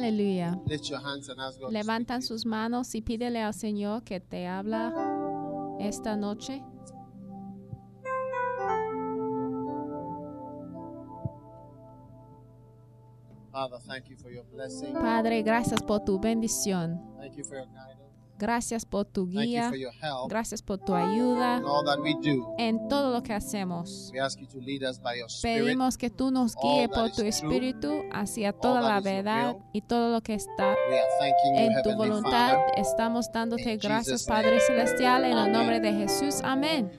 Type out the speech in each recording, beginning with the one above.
Aleluya. Levantan sus manos y pídele al Señor que te habla esta noche. you. Father, thank you for your blessing. Padre, gracias por tu bendición. You. Gracias por tu you guía. help Gracias por tu ayuda en todo lo que hacemos. You. Pedimos que tú nos guíes por tu espíritu hacia toda la verdad y todo lo que está you, en tu voluntad. Estamos dándote gracias, Padre. Celestial, en el nombre de Jesús. Amén.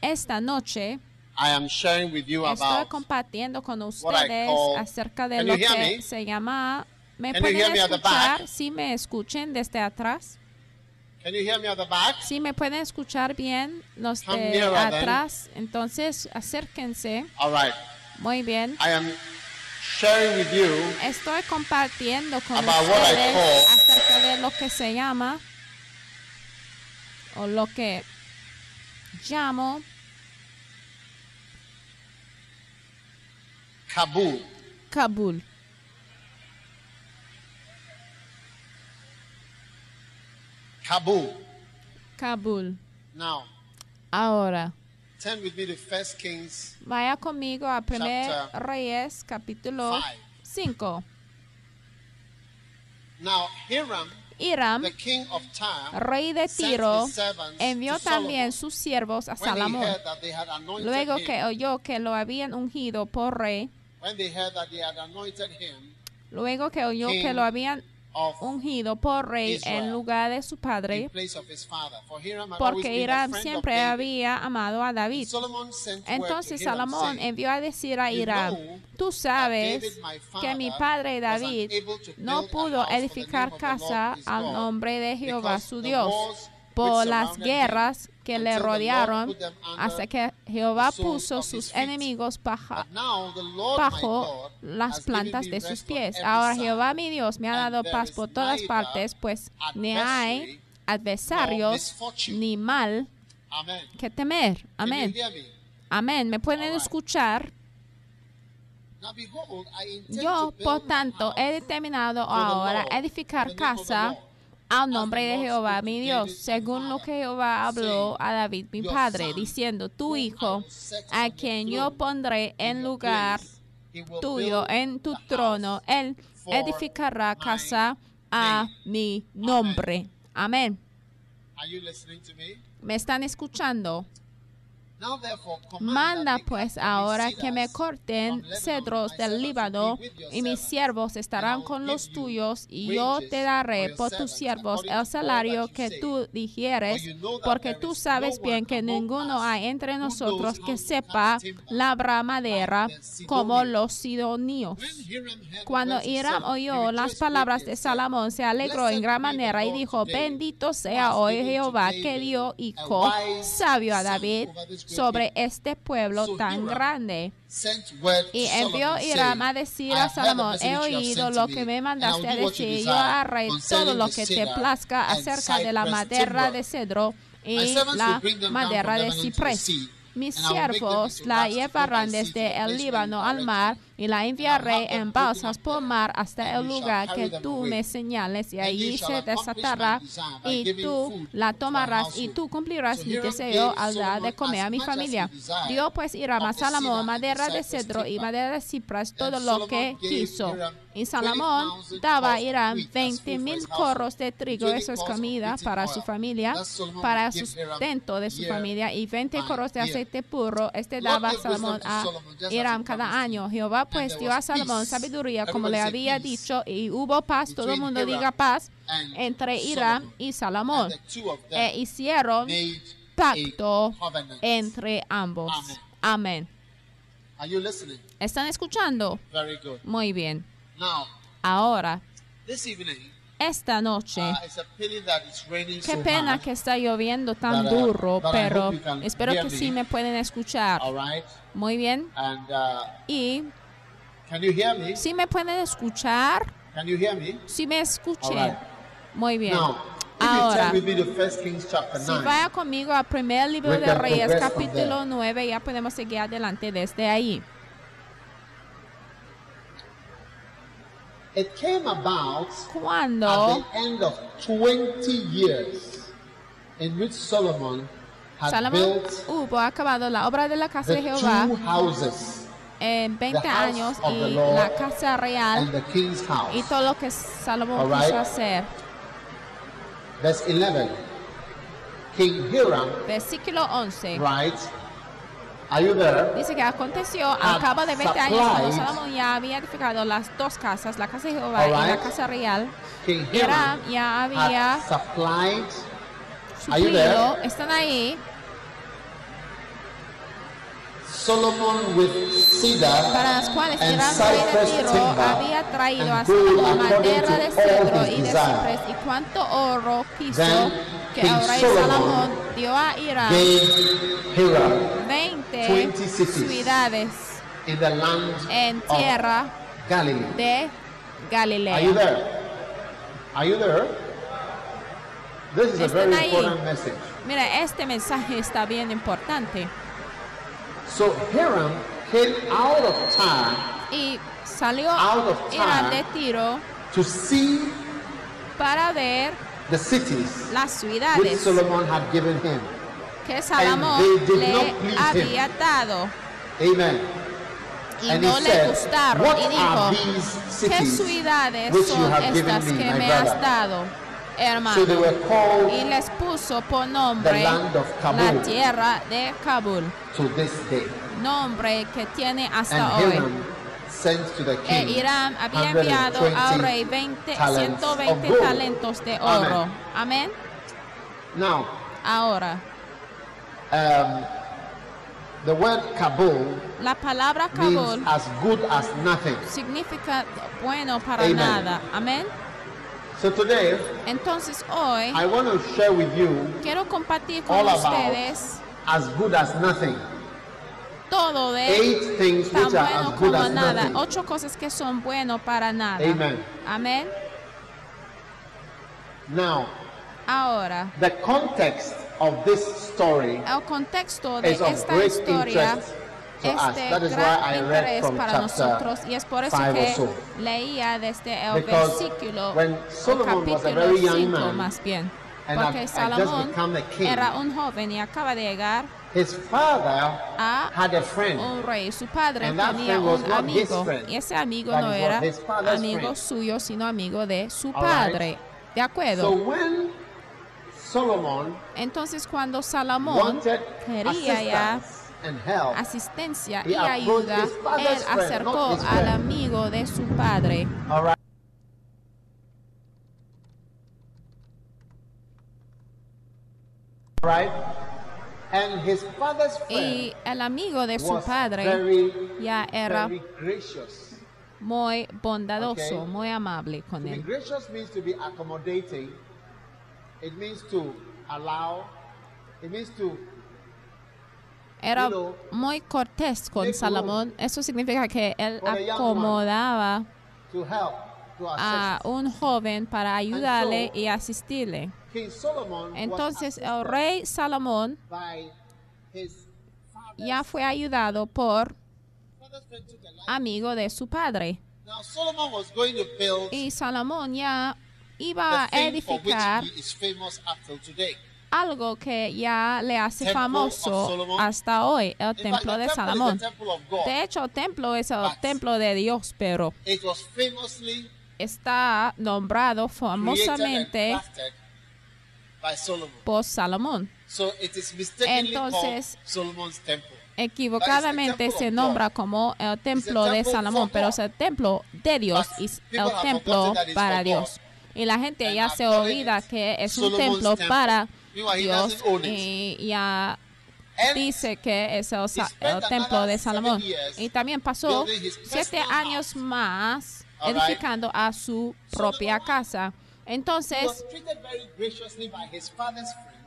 Esta noche I am sharing with you estoy about. compartiendo con ustedes acerca de lo you que se llama... ¿Me you pueden escuchar? Si me escuchen desde atrás. Can you hear me at the back? Si me pueden escuchar bien los Come de nearer, then. atrás, entonces acérquense. All right. Muy bien. I am sharing with you Estoy compartiendo con About what I ustedes call- acerca de lo que se llama o lo que llamo Kabul. Kabul. Kabul. Kabul. Now, Ahora, turn with me to First Kings vaya conmigo a 1 Chapter Reyes capítulo 5. 5. Now, Hiram, Hiram, the king of Tyre, rey de Tiro, envió también sus siervos a Salomón. Luego que oyó que lo habían ungido por rey, when they heard that they had anointed him luego que oyó que lo habían ungido por rey Israel. en lugar de su padre, porque Hiram siempre había amado a David. Entonces Salomón envió a decir a Hiram, tú sabes que mi padre David no pudo edificar casa al nombre de Jehová su Dios por las guerras que le rodearon hasta que Jehová puso sus enemigos bajo las plantas de sus pies. Ahora Jehová mi Dios me ha dado paz por todas partes, pues ni hay adversarios ni mal que temer. Amén. Amén. ¿Me pueden escuchar? Yo, por tanto, he determinado ahora edificar casa. Al nombre de Jehová mi Dios, según lo que Jehová habló a David mi padre, diciendo, tu hijo, a quien yo pondré en lugar tuyo, en tu trono, él edificará casa a mi nombre. Amén. ¿Me están escuchando? Manda pues ahora que me corten cedros del Líbano, y mis siervos estarán con los tuyos, y yo te daré por tus siervos el salario que tú digieres, that porque tú sabes bien que ninguno hay entre nosotros que sepa labrar madera como los sidonios. Cuando Hiram oyó las palabras de Salomón, se alegró en gran manera y dijo, bendito sea hoy Jehová que dio hijo sabio a David sobre este pueblo tan grande. Y envió Hiram a decir "I a Salomón, he oído lo que me, me and mandaste a decir, yo haré todo lo que te plazca acerca de la madera de cedro y la madera de ciprés. Mis siervos la llevarán desde el Líbano al mar. Y la enviaré en balsas por mar hasta el lugar que tú me señales, y allí se desatará, y tú la tomarás, y tú cumplirás mi deseo al dar de comer a mi familia. Dio pues Hiram a Salomón madera de cedro y madera de cipras, todo lo que quiso. Y Salomón daba a Hiram 20 mil corros de trigo, eso es comida para su familia, para el sustento de su familia, y 20 corros de aceite puro, este daba Salomón a Hiram cada año. Jehová pues dio a Salomón sabiduría, como le había dicho, y hubo paz, todo el mundo diga paz, entre Hiram y Salomón. E hicieron pacto entre ambos. Amén. ¿Están escuchando? Muy bien. Ahora, esta noche, uh, qué pena que está lloviendo tan uh, duro, pero espero que sí me pueden escuchar. Muy bien. Uh, Y can you hear me? si me pueden escuchar, Can you hear me? si me. Alright. Muy bien. Now, Ahora, turn with me to First Kings chapter si 9, vaya conmigo al primer libro de Reyes, capítulo there. 9, ya podemos seguir adelante desde ahí. it came about Cuando at the end of 20 years in which Solomon had Salomón built hubo acabado la obra de la casa de Jehová two houses en 20 the house años y la casa real y todo lo que Salomón Alright. quiso hacer. Verse 11. King Hiram, Versículo 11. right? Are you there? Dice que aconteció al cabo de 20 años cuando Salomón ya había edificado las dos casas, la casa de Jehová y la casa real. King Hiram ya había suplido, están ahí, Solomon with cedar para las cuales and de cypress Tiro timber había traído a and gold Salomón according madera de cedro his y de ciprés y cuánto oro quiso Then que el rey Salomón dio a Hiram 20 20 cities ciudades in the land en of tierra Galilee. de Are you Galilea. there? Are you there? This is a very ahí. important message. Mira, este mensaje está bien importante. So Hiram came out of Tyre Y salió Out of de Tiro to see para ver the cities las which ciudades Solomon had given him. que Salomón le había dado Amen. y and no he le said, gustaron. What Y dijo, ¿qué ciudades which son estas que me has dado, hermano? So they were called y les puso por nombre the land of la tierra de Kabul, to this day. nombre que tiene hasta And hoy. Sent to the E king Irán había enviado 120 al rey 20, talents of 120 gold. talentos de oro. Amen. Amén. Now, Ahora, um, the word Kabul la palabra means Kabul as good as nothing. significa bueno para Amen. nada. Amén. So today, Entonces hoy I want to share with you quiero compartir con all about ustedes as good as nothing. todo de Eight things tan which are bueno as good como as nada. nothing. Ocho cosas que son bueno para nada. Amen. Amén. Now, Ahora, the context of this story el contexto de is of esta great historia interest to es us. de That is why gran interés para nosotros y es por eso que so. leía desde el Because versículo o capítulo very young 5 man, más bien. Porque Salomón era un joven y acaba de llegar his father a had a friend. un rey. Su padre tenía un amigo friend, y ese amigo no era amigo friend. suyo, sino amigo de su All right. padre. ¿De So acuerdo? when Solomon Entonces cuando Salomón quería ya asistencia y ayuda, él acercó al amigo de su padre. Y el amigo de su padre ya era muy bondadoso, muy amable con él. It means to allow. It means to Era muy cortés con Salomón. Eso significa que él acomodaba a un joven para ayudarle y asistirle. Entonces el rey Salomón ya fue ayudado por amigo de su padre. Now Solomon was going to build Y Salomón ya iba a edificar algo que ya le hace Temple famoso hasta hoy, el In templo de Salomón. De hecho, el templo es el But- templo de Dios, pero It was famously está nombrado famosamente por Salomón. So it is Entonces. Equivocadamente se nombra como el templo de Salomón, pero es el templo de Dios y el templo para Dios. Y la gente ya se olvida que es un templo para Dios y ya dice que es el, el templo de Salomón. Y también pasó siete años más edificando a su propia casa. Entonces,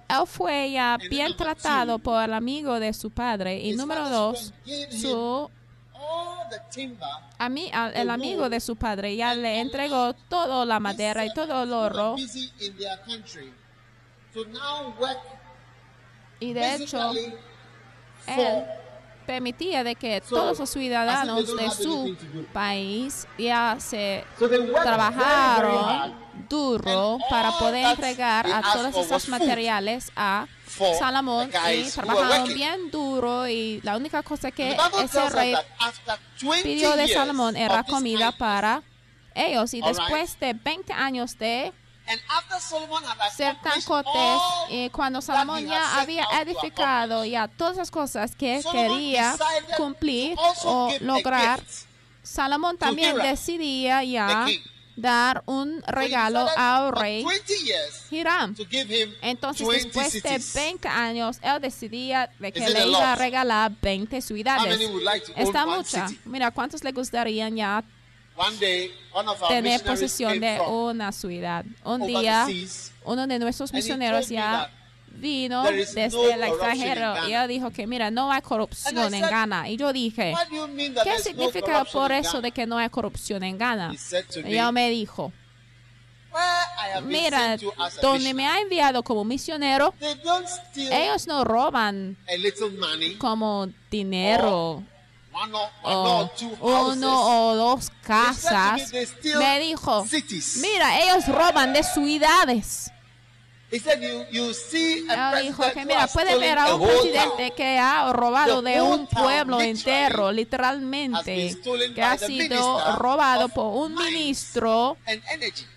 él fue ya bien tratado por el amigo de su padre. Y número dos, su a mí, el amigo de su padre ya le entregó toda la madera y todo el oro. Y de hecho, él permitía de que todos los ciudadanos de su país ya se trabajaron duro para poder entregar a todos esos materiales a Salomón y trabajaron bien duro y la única cosa que ese rey that after 20 pidió de Salomón era comida para ellos y después de 20 años de and after Solomon had ser tan cortés all y cuando Salomón ya había edificado ya todas las cosas que Solomon quería cumplir o lograr, Salomón también decidía ya dar un regalo al rey 20 years Hiram. Entonces, 20 después de cities. 20 años, él decidía de que le iba a regalar 20 How ciudades. Está mucha. Mira, ¿cuántos le gustarían ya One day, one of our tener posesión de una ciudad? Un día, uno de nuestros misioneros ya vino desde el extranjero y él dijo que, mira, no hay corrupción en Ghana. Y yo dije, ¿qué significa por eso de que no hay corrupción en Ghana? Y me, él me dijo, mira, donde me ha enviado como misionero, they don't steal ellos no roban como dinero o two houses. uno o dos casas. Me dijo, mira, ellos roban de ciudades. Él dijo que mira, puede ver a un presidente que ha robado de un pueblo entero, literalmente, que ha sido robado por un ministro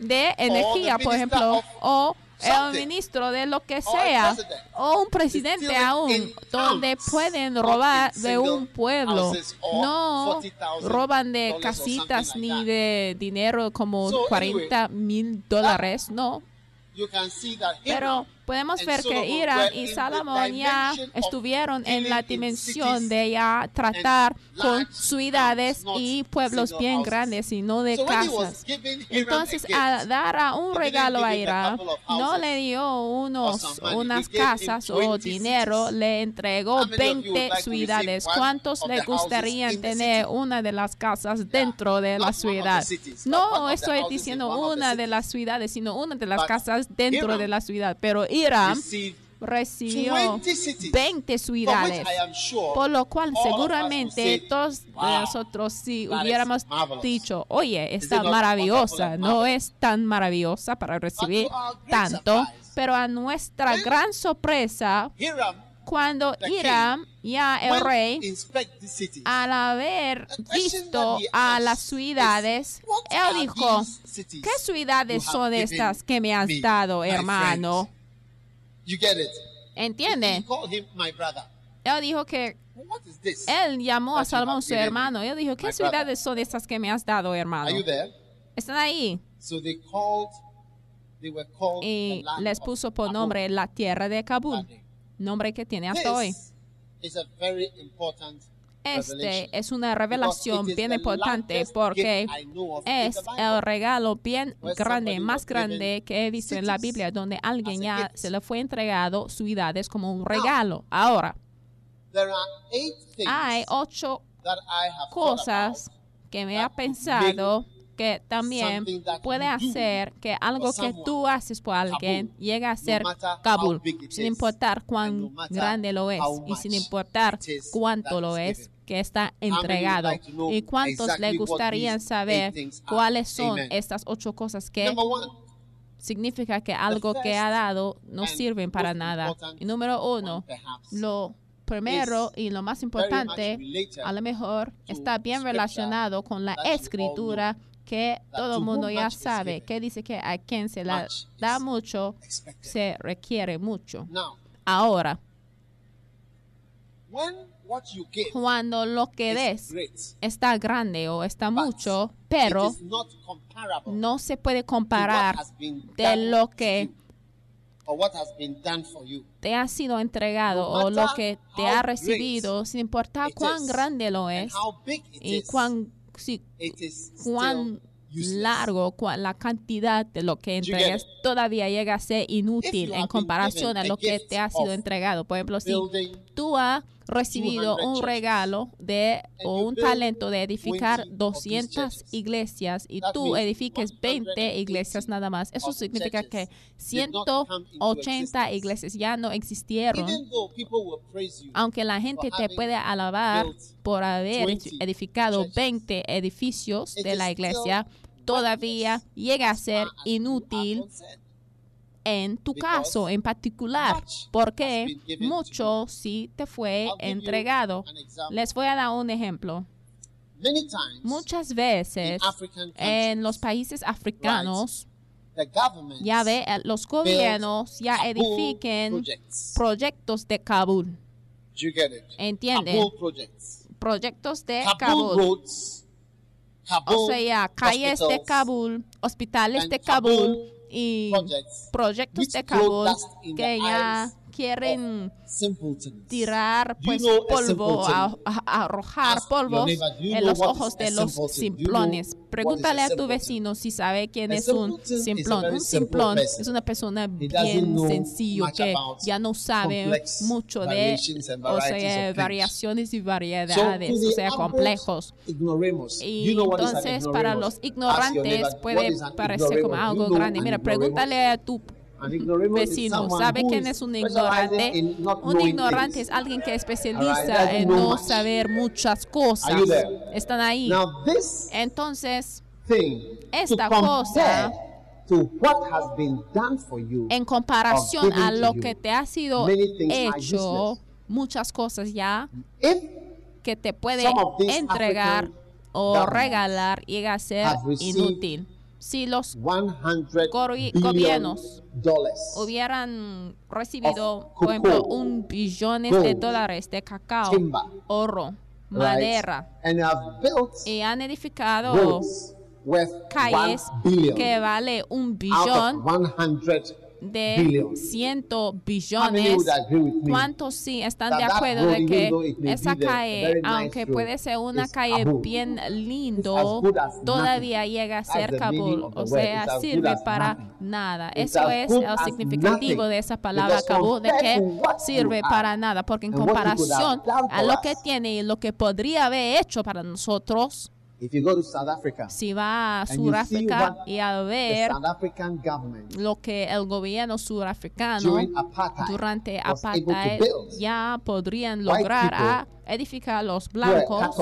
de energía, por ejemplo, o el something. ministro de lo que a sea, o un presidente aún, donde pueden robar de un pueblo. No $40,000 roban de casitas ni de dinero como So, 40 mil dólares, no. Pero podemos ver que Irán y Salomón ya estuvieron en la dimensión de ya tratar con ciudades y pueblos bien grandes y no de casas. Entonces, al dar a un regalo a Irán, no le dio unos, unas casas o 20 dinero, le entregó How many of you would 20 like to receive ciudades. ¿Cuántos le gustaría tener una de las casas dentro de la ciudad? No estoy diciendo una de las ciudades, sino una de las casas dentro de la ciudad. Pero Received recibió 20 cities, 20 for which ciudades. Por lo cual seguramente todos de "Wow, nosotros si hubiéramos marvelous." dicho, oye, está maravillosa, no es tan maravillosa para recibir tanto, pero a nuestra gran sorpresa, Hiram cuando Hiram, ya el rey, al haber visto a las ciudades, is, "What él dijo, ¿qué ciudades son estas que me has dado, hermano? Friend?" You get it? He ¿Entiende? called him my brother. Él dijo que What is this? él llamó a Salomón su hermano. Él dijo, ¿qué brother." ciudades son estas que me has dado, hermano? Are you there? Están ahí. So they called. They were called the Y land les puso por nombre la tierra de Kabul, nombre que tiene hasta hoy. Is a very important Este es una revelación bien importante porque es el regalo bien grande, más grande que he visto en la Biblia, donde alguien ya se le fue entregado ciudades como un regalo. Ahora, hay ocho cosas que me ha pensado que también puede hacer que algo que tú haces por alguien llegue a ser Kabul, sin importar cuán grande lo es y sin importar cuánto lo es. Que está entregado. ¿Y cuántos le gustaría saber cuáles son estas ocho cosas que significa que algo que ha dado no and sirven para nada? Y número uno, lo primero y lo más importante, a lo mejor está bien relacionado con la escritura que todo to el mundo ya sabe, que dice que a quien se la da mucho, se requiere mucho. Ahora, cuando lo que des está grande o está mucho, pero no se puede comparar de lo que te ha sido entregado o lo que te ha recibido, sin importar cuán grande lo es y cuán, sí, cuán largo, cuán- la cantidad de lo que entregas todavía llega a ser inútil en comparación a lo que te ha sido entregado. Por ejemplo, si tú has recibido 200 un regalo de o un talento de edificar 20 of these 200 churches, iglesias y tú edifiques 20 180 iglesias nada más. Eso significa que churches did not come into 180 existence. iglesias ya no existieron. Aunque la gente te puede alabar por haber 20 edificado churches, 20 edificios de la iglesia, todavía llega a ser inútil. En tu caso en particular, porque mucho sí te fue entregado. Les voy a dar un ejemplo. Many times Muchas veces en los países africanos, ya ve, eh, los gobiernos ya edifiquen proyectos de Kabul. ¿Entienden? Proyectos de Kabul, O sea, calles de Kabul, hospitales de Kabul y projects. proyectos which de throw Kabul dust in que the ya eyes quieren tirar pues polvo, a, arrojar you en los ojos de los simplones. Pregúntale a tu vecino si sabe quién es un simplón. Un simplón es una persona bien sencillo que ya no sabe mucho de o sea, variaciones y variedades, o sea, complejos. Y entonces para los ignorantes puede parecer como algo grande. an Mira, pregúntale a tu vecino, ¿sabe quién es un specializing ignorante? Un ignorante es alguien que especializa doesn't en no saber muchas cosas. Están ahí. Entonces, Esta cosa- compare to what has been done for you en comparación a lo que te ha sido hecho, muchas cosas ya que te puede entregar o regalar llega a ser inútil. Si los 100 Gori- billion gobiernos hubieran recibido, por ejemplo, un billones de dólares de cacao, timber, oro, right? madera, and have built y han edificado calles 1 billion que vale un billón 100 de billion. ciento How many billones. ¿Cuántos sí están de acuerdo de que esa calle, aunque puede ser una calle bien lindo, todavía llega a ser Kabul? O sea, sirve para nothing. nada. Eso es el significativo de esa palabra Kabul, de que sirve para nada, porque en comparación a lo que tiene y lo que podría haber hecho para nosotros, If you go to South Africa, si va a Sudáfrica y a ver lo que el gobierno surafricano apartheid durante apartheid ya podrían lograr a people edificar los blancos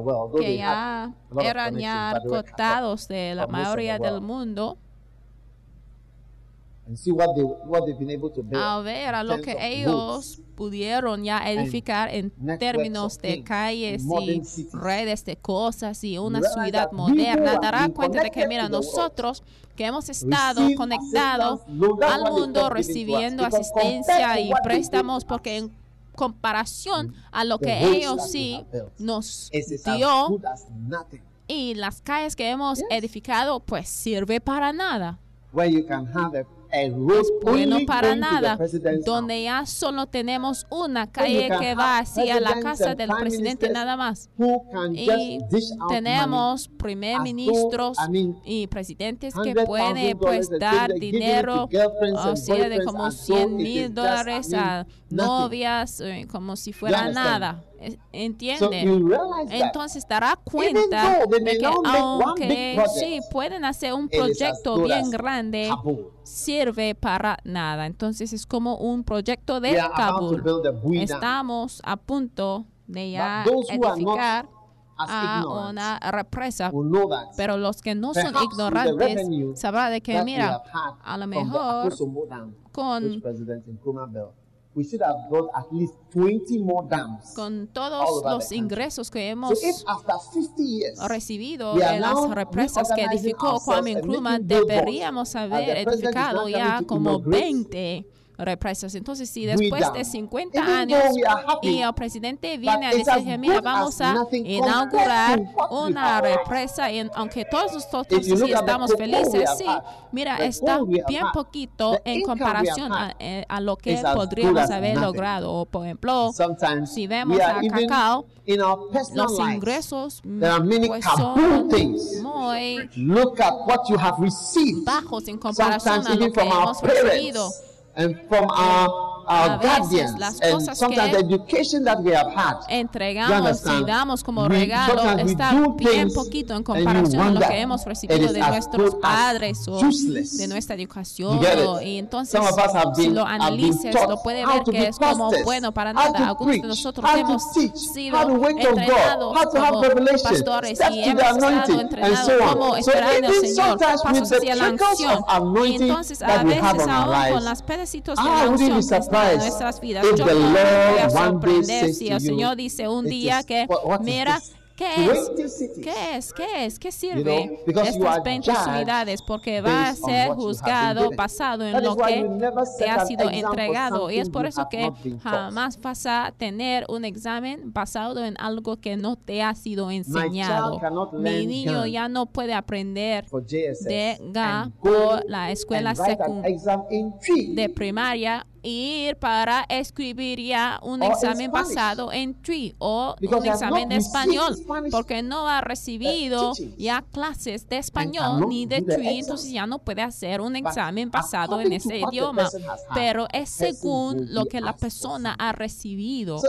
world, que ya eran ya cortados de la mayoría del mundo and see what they what they've been able to build. a ver a lo que ellos roads, pudieron ya edificar en términos de things, calles y redes de cosas y una ciudad moderna, dará cuenta de que, mira, nosotros que hemos estado conectados al mundo recibiendo asistencia y préstamos porque en comparación a lo que ellos sí nos dio y las calles que hemos edificado pues sirve para nada. Where you can have a, a road bueno para nada, donde ya solo tenemos una calle que va hacia la casa del presidente nada más. Y tenemos primer ministros y presidentes que $100,000 pueden pues dar dinero, o sea, de como as though 100 it is mil dólares a. novias, eh, como si fuera nada. So ¿Entiende? Entonces dará cuenta de que aunque project, sí pueden hacer un proyecto bien grande, Kabul. sirve para nada. Entonces es como un proyecto de Kabul. Estamos a punto de ya edificar a una represa. Pero los que no son ignorantes sabrán de que, mira, a lo mejor con- we should have got at least 20 more dams. con todos los ingresos que hemos if after 50 years recibido de las represas que edificó Kwame Nkrumah, deberíamos haber edificado ya como inaugurate 20 represas. Entonces, si después de 50 Even años y el presidente viene a decir, mira, vamos a inaugurar una represa, y aunque todos nosotros sí estamos felices, sí, mira, está bien poquito en comparación a, eh, a lo que podríamos haber logrado. Por ejemplo, sometimes si vemos a Cacao, los ingresos many pues, son muy Look at what you have received. bajos en comparación a lo que hemos recibido. And from our, A our veces guardians las and cosas sometimes que the education that we have had. You Entregamos y damos como We- regalo sometimes we está do bien poquito en comparación a lo que hemos it recibido is de nuestros padres o de nuestra educación. Y entonces, Some of us have si lo analices, lo puede ver que es como bueno para nada. Algunos preach, de nosotros hemos teach, sido entrenados como pastores y hemos estado entrenados como el even Señor, pasos hacia la anointing Y entonces a veces aún con las pedacitos de la unción nuestras vidas. Yo no me voy a sorprender si el Señor dice un "It día que, mira? ¿qué es? 20 cities. ¿Qué es? ¿Qué es? ¿Qué sirve know, you estas are 20 judged ciudades? Porque va a ser juzgado basado en lo que te ha sido entregado. Y es por eso que jamás vas a tener un examen basado en algo que no te ha sido enseñado. Mi niño ya no puede aprender de GA por la escuela de primaria ir para escribir ya un Or in examen basado en TRI o Because un examen de español porque no ha recibido teachings. ya clases de español ni de TRI entonces ya no puede hacer un examen basado en ese idioma pero es según lo que la persona ha recibido. So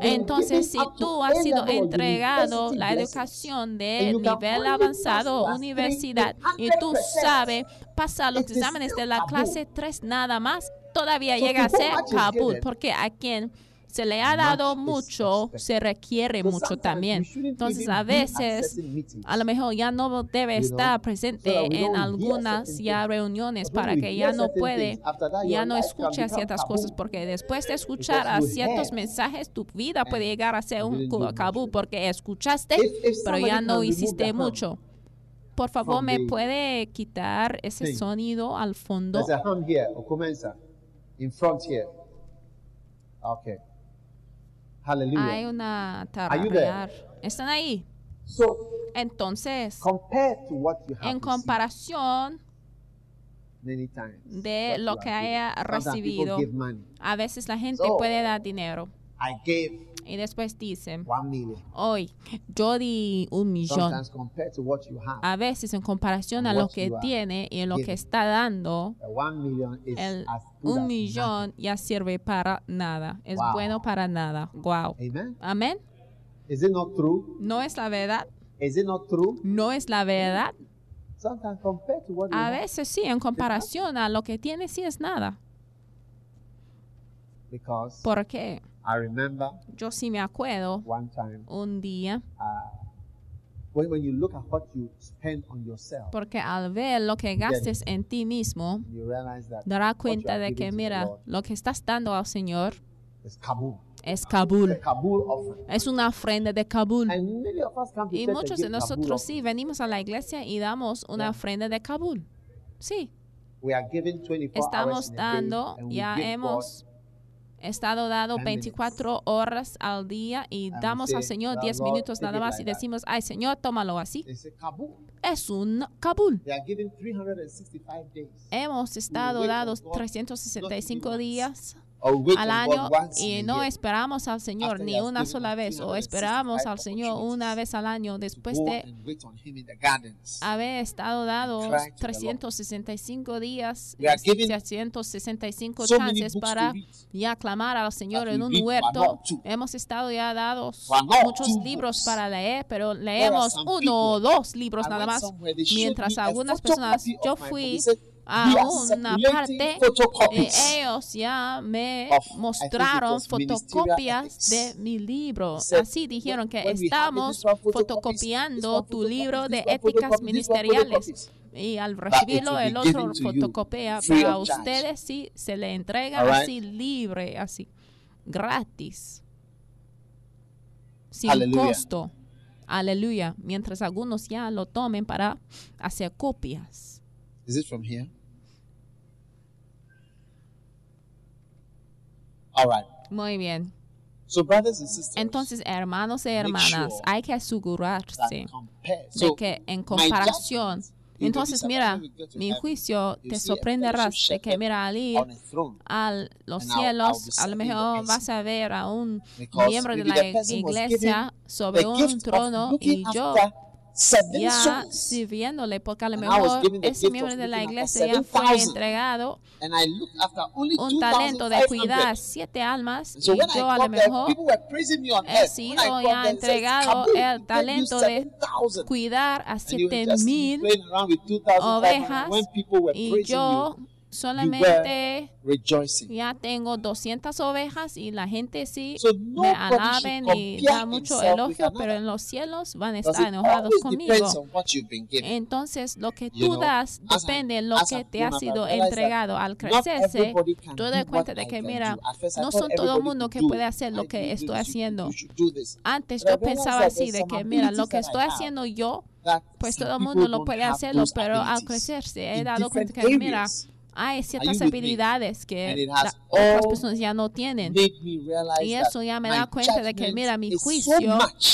entonces, si tú has sido entregado la educación de nivel avanzado class universidad y tú 100%, sabes pasar los exámenes de la clase 3 nada más, todavía So llega a ser Kabul, porque a quien se le ha dado mucho, se requiere So mucho también. Entonces, a veces, a lo mejor ya no debe estar presente en algunas ya reuniones para que ya no puede, ya no escucha ciertas cosas, porque después de escuchar a ciertos mensajes, tu vida puede llegar a ser un it. porque escuchaste, pero ya no hiciste mucho. Por favor, ¿me puede quitar ese sonido al fondo? There's in front here. Okay. Hallelujah. Hay una tarrarear. ¿Están ahí? So, Entonces, compared to what you have en comparación many times, de lo que haya recibido, a veces la gente So, puede dar dinero I gave y después million. hoy yo di un millón. A veces en comparación a lo que tiene y en lo que está dando, el un millón ya sirve para nada. Es Wow. bueno para nada. Wow. Amén. Is it not true? ¿No es la verdad? Is it not true? ¿No es la verdad? Sometimes compared to what you A veces sí, en comparación a lo que tiene sí es nada. because ¿Por qué? I remember Yo sí me acuerdo one time un día, uh, when, when you look at what you spend on yourself, porque al ver lo que gastes en ti mismo, you realize that dará cuenta de que, mira, Lord lo que estás dando al Señor is Kabul. es Kabul. Es una ofrenda de Kabul. Y muchos de nosotros sí venimos a la iglesia y damos una ofrenda de Kabul. Sí, We are giving 24 hours estamos dando, ya hemos estado dado 10 minutes. 24 horas al día y damos al Señor "Well, 10 Lord, minutos nada más y like that." decimos, ay Señor, tómalo así. Es un Kabul. They are giving 365 days. Hemos estado dados God, 365 not días al año y no esperamos al Señor ni una sola vez o 365 esperamos al Señor una vez al año después de and wait on him in the gardens. haber estado dados cry to the Lord. 365 días, We are giving 365 so many chances Ah, a oh, una parte, ellos. Ya me mostraron fotocopias de mi libro. Así dijeron que estamos fotocopiando tu libro de éticas ministeriales. Y al recibirlo, el otro fotocopia para ustedes si se le entrega así libre, así, gratis, sin costo. Aleluya. Mientras algunos ya lo tomen para hacer copias. Is it from here? All right. Muy bien. So brothers and sisters, Entonces, hermanos e y hermanas, hay que asegurarse de que en comparación entonces, mira, mi juicio te sorprenderá de que, mira, al ir a los cielos, a lo mejor vas a ver a un miembro de la iglesia sobre un trono y yo ya sirviéndole, porque a lo mejor ese miembro de la iglesia ya fue entregado. Un talento de cuidar siete almas. y yo a lo mejor he sido ya entregado el talento de cuidar a siete mil ovejas. Y yo solamente ya tengo 200 ovejas y la gente sí me alaben y da mucho elogio, pero en los cielos van a estar enojados conmigo. Entonces, lo que tú das depende de lo que te ha sido entregado. Al crecerse, tú das cuenta de que, mira, no son todo el mundo que puede hacer lo que estoy haciendo. Antes yo pensaba así, de que, mira, lo que estoy haciendo yo, pues todo el mundo lo puede hacerlo, pero al crecerse he dado cuenta que, mira, hay ciertas habilidades que otras personas ya no tienen. Y eso ya me da cuenta de que, mira, mi juicio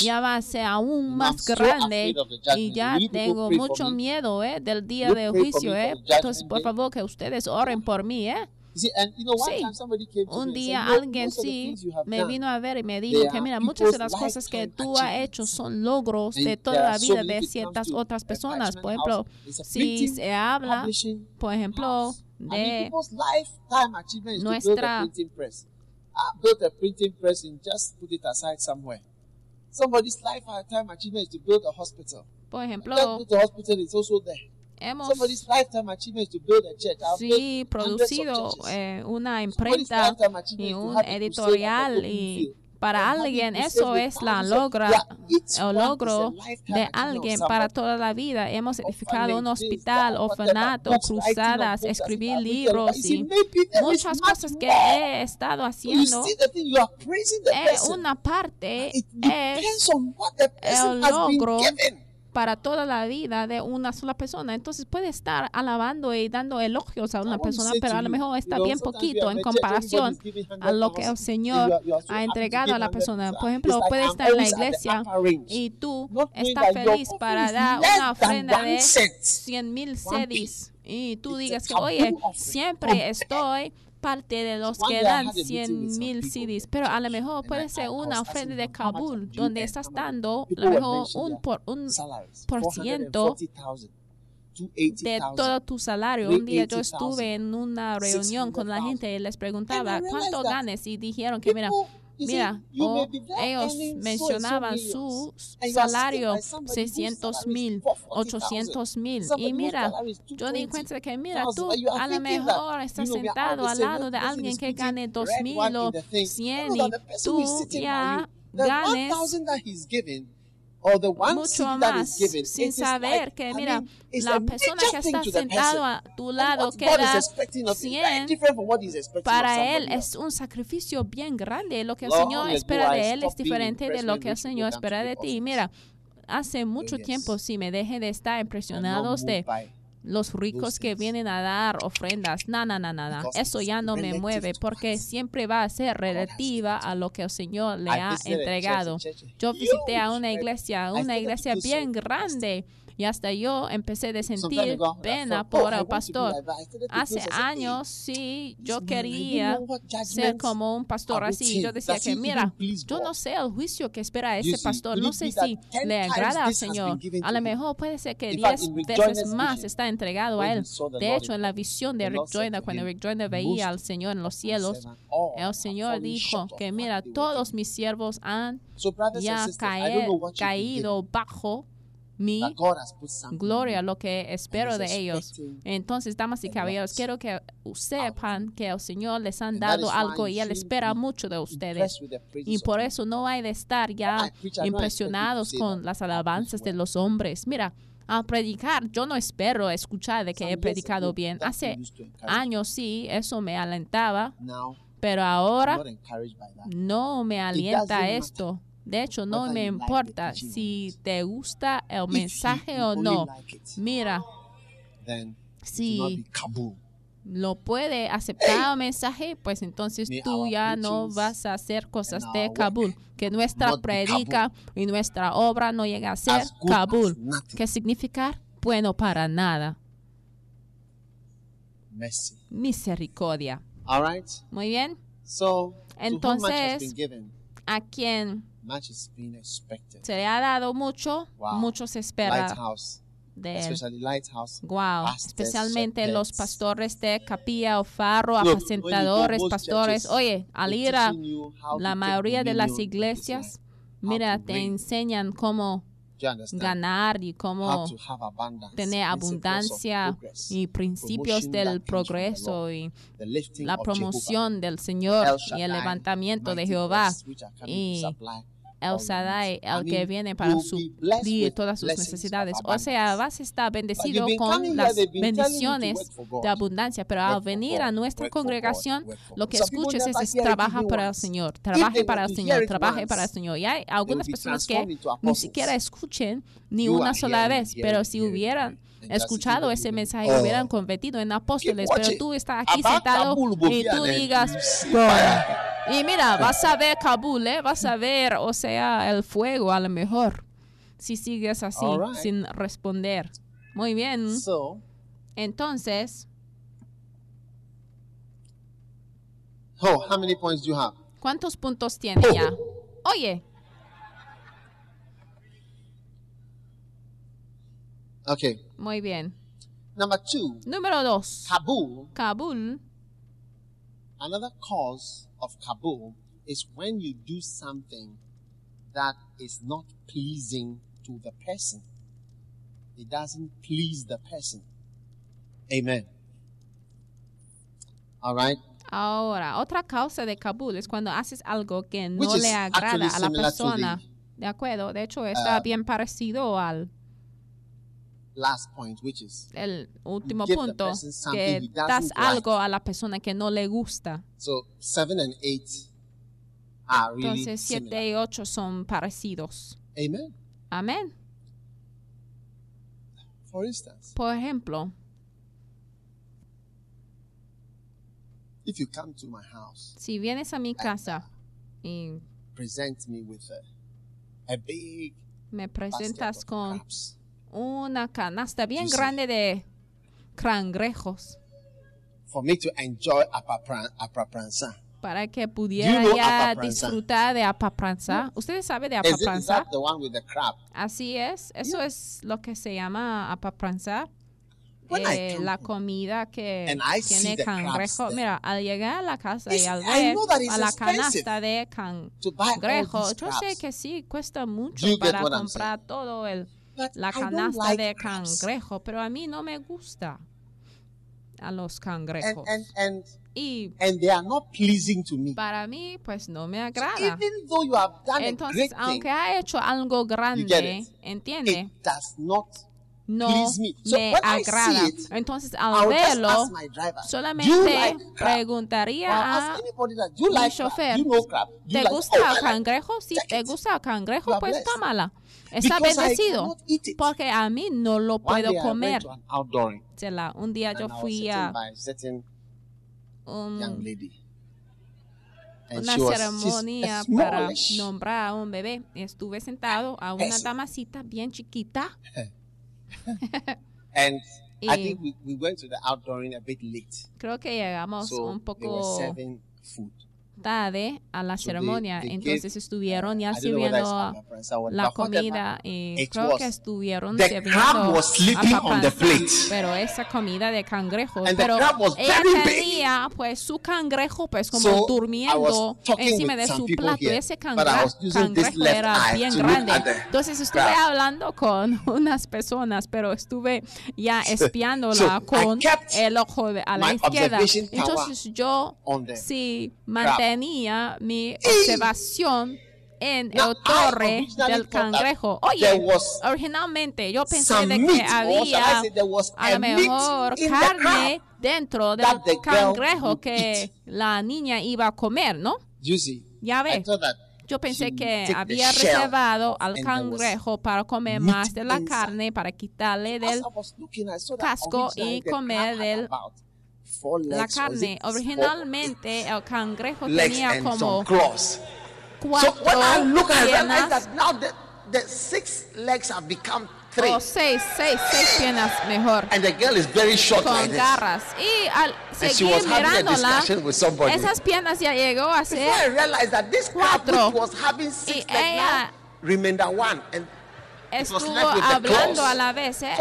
ya va a ser aún más grande y ya tengo mucho miedo eh, del día del juicio. Eh. Entonces, por favor, que ustedes oren por mí. Eh. And you know, sí, somebody came un día alguien sí me vino a ver y me dijo que mira, muchas de las cosas que tú has hecho son logros de toda la vida de ciertas otras personas. Por ejemplo, si se habla, por ejemplo, de nuestra... Ah, a printing press and just put it aside somewhere. Somebody's lifetime achievement is to build a hospital. Por ejemplo, the hospital is also there hemos sí, producido eh, una imprenta y un editorial y para alguien eso es la logra o logro de alguien para toda la vida. Hemos edificado un hospital, orfanato, cruzadas, escribir libros y muchas cosas que he estado haciendo. Eh, una parte es el logro para toda la vida de una sola persona. Entonces puede estar alabando y dando elogios a una persona, pero a lo mejor está bien poquito en comparación a lo que el Señor ha entregado a la persona. Por ejemplo, puede estar en la iglesia y tú estás feliz para dar una ofrenda de 100 mil sedis y tú digas que, oye, siempre estoy parte de los que dan 100 mil CDs, pero a lo mejor puede ser una ofrenda de Kabul, donde estás dando a lo mejor un por, un por ciento de todo tu salario. Un día yo estuve en una reunión con la gente y les preguntaba cuánto ganes y dijeron que mira, Mira, ellos mencionaban su salario 600 mil, 800 mil. Y mira, yo me encuentro que, mira, tú a lo mejor estás sentado al lado de alguien que gane 2 mil o 100 y tú ya ganes mucho más sin saber que, mira, la persona que está sentado a tu lado que da 100, para él es un sacrificio bien grande. Lo que el Señor espera de él es diferente de lo que el Señor espera de ti. Mira, hace mucho tiempo sí me dejé de estar impresionado de los ricos que vienen a dar ofrendas. No, no, no, no, Eso ya no me mueve porque siempre va a ser relativa a lo que el Señor le ha entregado. Yo visité a una iglesia, una iglesia bien grande y hasta yo empecé de sentir pena por el pastor. Hace años, sí, yo quería ser como un pastor así. Yo decía que, mira, yo no sé el juicio que espera ese pastor, no sé si le agrada al Señor. A lo mejor puede ser que 10 veces más está entregado a Él. De hecho, en la visión de Rick Joyner, cuando Rick Joyner veía al Señor en los cielos, el Señor dijo que, mira, todos mis siervos han ya caer, caído bajo in you. lo que espero de ellos. Entonces, damas y caballeros, quiero que sepan que el Señor les han dado algo y Él espera mucho de ustedes. Y por eso no hay de estar ya impresionados con las alabanzas de los hombres. Mira, al predicar, yo no espero escuchar de que he predicado bien. Hace años sí, eso me alentaba, pero ahora no me alienta esto. De hecho, no me importa si te gusta el mensaje o no. Mira, si lo puede aceptar el mensaje, pues entonces tú ya no vas a hacer cosas de Kabul. Que nuestra predica y nuestra obra no llegue a ser Kabul. ¿Qué significa? Bueno para nada. Misericordia. Muy bien. Entonces- A quien much is being expected. se le ha dado mucho, Wow. mucho se espera Lighthouse, de especially Lighthouse. Wow, pastors, especialmente los pastores de capilla o farro, Look, apacentadores, pastores. churches, Oye, al ir a la mayoría de las iglesias, mira, te enseñan cómo? Ganar y cómo tener abundancia y principios del progreso y la promoción del Señor y el levantamiento de Jehová. y El all Shaddai, needs. I el que mean, viene para suplir todas sus necesidades. O sea, vas a estar bendecido con las bendiciones de abundancia, pero al venir a nuestra congregación, lo que escuches es trabaja para el. Señor, trabaje para el Señor, trabaje para el Señor. Y hay algunas personas que ni siquiera escuchen ni una sola vez, pero si hubieran escuchado ese mensaje, oh, hubieran convertido en apóstoles, pero tú estás aquí sentado y tú digas, Y mira, vas a ver Kabul, ¿eh? vas a ver, o sea, el fuego a lo mejor, si sigues así, right. sin responder. Muy bien. So, Entonces, oh, how many points do you have? ¿cuántos puntos tiene ya? Oye, Okay. muy bien. Number two, Número dos, Kabul. Kabul. Another cause of Kabul is when you do something that is not pleasing to the person. It doesn't please the person. Amen. All right. Ahora, otra causa de Kabul es cuando haces algo que no Which le agrada a la persona. De acuerdo, de hecho está Uh, bien parecido al Last point, which is el último punto, que das like. algo a la persona que no le gusta. so seven and eight are Entonces, similar. 7 y 8 son parecidos. Amen. Amén. For instance, Por ejemplo, if you come to my house, si vienes a mi casa y present me with a, a big me presentas con. Una canasta bien You grande de cangrejos for me to enjoy apapran, apapransa. para que pudiera know ya apapranza? disfrutar de apapranza. ¿Ustedes saben de Is, it, is apapranza? that the one with the crab? Así es, eso es lo que se llama apapranza. Eh, la comida que tiene cangrejo. Mira, al llegar a la casa y it's- al I ver a la canasta de cangrejo, yo sé que sí cuesta mucho you para comprar todo el la canasta like de crabs. cangrejo, pero a mí no me gusta a los And, cangrejos. and, and, y and they are not pleasing to me. para mí, pues no me So agrada. even though you have done a Entonces, great aunque thing, ha hecho algo grande, it? ¿entiende? it does not No please me. So me when I see agrada. it, Entonces, al verlo, solamente like preguntaría a that, mi like chofer, Do you know crab? Do you ¿te like, gusta oh, like cangrejo? Si Take te gusta el cangrejo, pues tómala. Está Because I bendecido. Porque a mí no lo One puedo I comer. Chela, Un día yo and I was fui a un- una was, ceremonia a para nombrar a un bebé. Estuve sentado a una Eso. damasita bien chiquita. And I Y- think we, we went to the outdooring a bit late. Creo que llegamos So un they were poco serving food. Tarde a la ceremonia. Entonces estuvieron ya sirviendo la comida y It creo que estuvieron sirviendo a plate. pero esa comida de cangrejo pero ella tenía pues su cangrejo pues como durmiendo encima de su plato. ese cangrejo era bien grande. entonces estuve hablando con unas personas pero estuve ya espiándola con el ojo de, a la izquierda. entonces yo on the sí mantenía mi observación en el torre del cangrejo. Oye, originalmente yo pensé de que había a lo mejor carne dentro del cangrejo que la niña iba a comer, ¿no? Ya ves. Yo pensé que había reservado al cangrejo para comer más de la carne, para quitarle del casco y comer del- la carne. Originalmente el cangrejo legs tenía como cuatro when I look, I realize piernas. that now the, the six legs have become three, o seis, seis, seis piernas mejor. and the girl is very short con like garras. Y al seguir mirándola esas piernas ya llegó a ser Cuatro. Y ella- estuvo hablando a la vez ¿eh?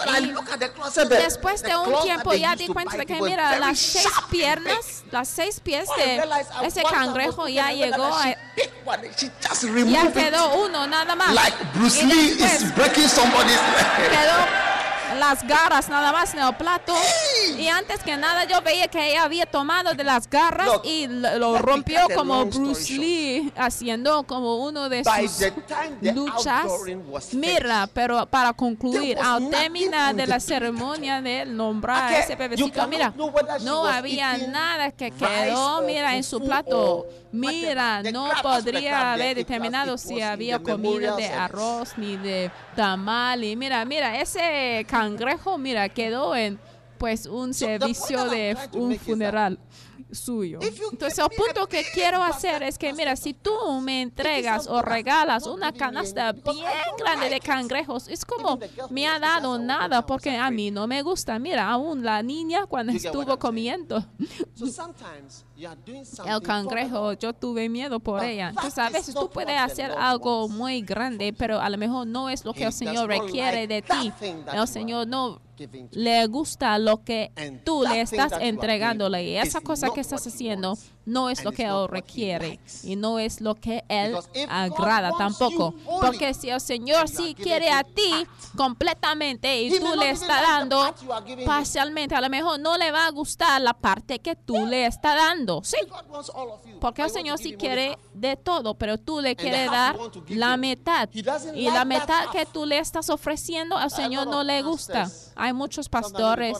So y después de un tiempo ya di cuenta de que mira las seis piernas las seis pies de ese cangrejo ya llegó a- ya quedó uno nada más Like Bruce Lee is breaking somebody's leg. quedó las garras nada más en el plato y antes que nada yo veía que ella había tomado de las garras Look, y lo, rompió como Bruce. Lee haciendo como uno de By sus luchas. mira pero para concluir al terminar de la ceremonia de nombrar a ese bebecito mira no había nada que quedó mira en su plato. mira no podría haber determinado si había memorial de arroz ni de tamal. Y mira mira ese cangrejo mira quedó en pues un servicio de un funeral suyo. Entonces el punto que quiero hacer es que mira si tú me entregas o regalas una canasta bien grande de cangrejos es como me ha dado nada porque a mí no me gusta. Mira, aún la niña cuando estuvo comiendo El cangrejo, yo tuve miedo por ella. Entonces a veces tú puedes hacer algo muy grande, pero a lo mejor no es lo que el Señor requiere de ti. El Señor no le gusta lo que tú le estás entregándole y esa cosa que estás haciendo. No es lo que él requiere y no es lo que él agrada tampoco. porque si el Señor sí quiere a ti completamente y tú le estás dando parcialmente a lo mejor no le va a gustar la parte que tú le estás dando sí. Porque el Señor sí quiere de todo, pero tú le quieres dar la mitad. Y la mitad que tú le estás ofreciendo al Señor no le gusta. Hay muchos pastores,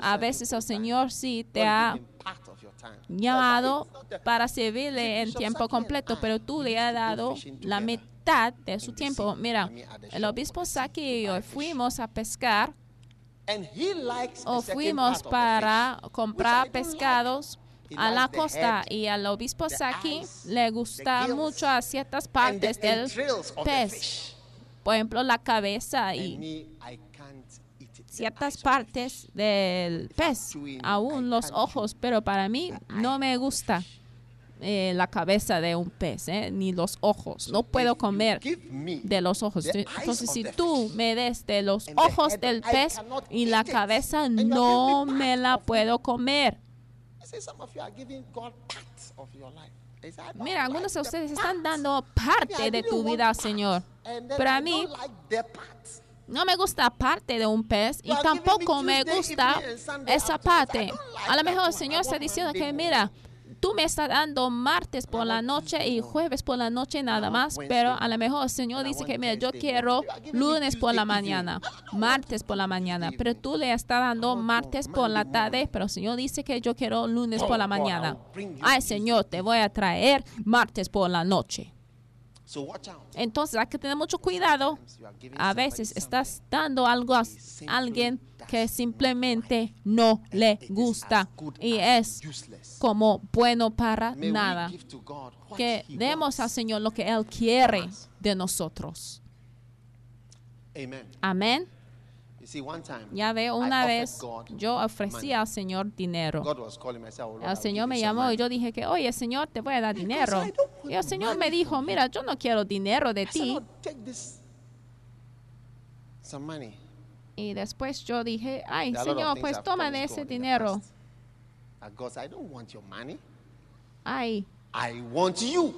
a veces el. Señor sí te ha llamado para servirle en tiempo completo, pero tú le has dado la mitad de su tiempo. Mira, el obispo Saki y yo fuimos a pescar o fuimos para comprar pescados a la costa y al obispo Saki le gusta mucho a ciertas partes del pez. Por ejemplo, la cabeza y me, I can't eat it. the ciertas partes del pez, aún los ojos, pero para mí no me gusta eh, la cabeza de un pez, eh, ni los ojos. No puedo comer de los ojos. Entonces, si tú me des de los ojos del pez y la cabeza, no me la puedo comer. I say some of you are giving God parts of your life. They say, I don't Mira, algunos de ustedes están dando parte de tu vida Señor. Pero a mí no me gusta parte de un pez y tampoco me gusta esa parte. A lo mejor el Señor está diciendo que, mira, tú me estás dando martes por la noche y jueves por la noche nada más, pero a lo mejor el Señor dice que, mira, yo quiero lunes por la mañana, martes por la mañana, pero tú le estás dando martes por la tarde, pero el Señor dice que yo quiero lunes Oh, por la mañana. Ay, Señor, te voy a traer martes por la noche. Entonces hay que tener mucho cuidado. A veces estás dando algo a alguien que simplemente no le gusta y es como bueno para nada. Que demos al. Señor lo que Él quiere de nosotros. Amén. You see, one time, Ya ve, I una vez yo ofrecí money. al Señor dinero. God was calling me. I said, "Oh, Lord, I El Señor me llamó y money." yo dije que, oye, Señor, te voy a dar dinero. I don't want Y el Señor me dijo, mira, yo no quiero dinero de ti. "Lord, take this, some money. Y después yo dije, ay, Señor, pues toma de ese dinero. Ay, I want you.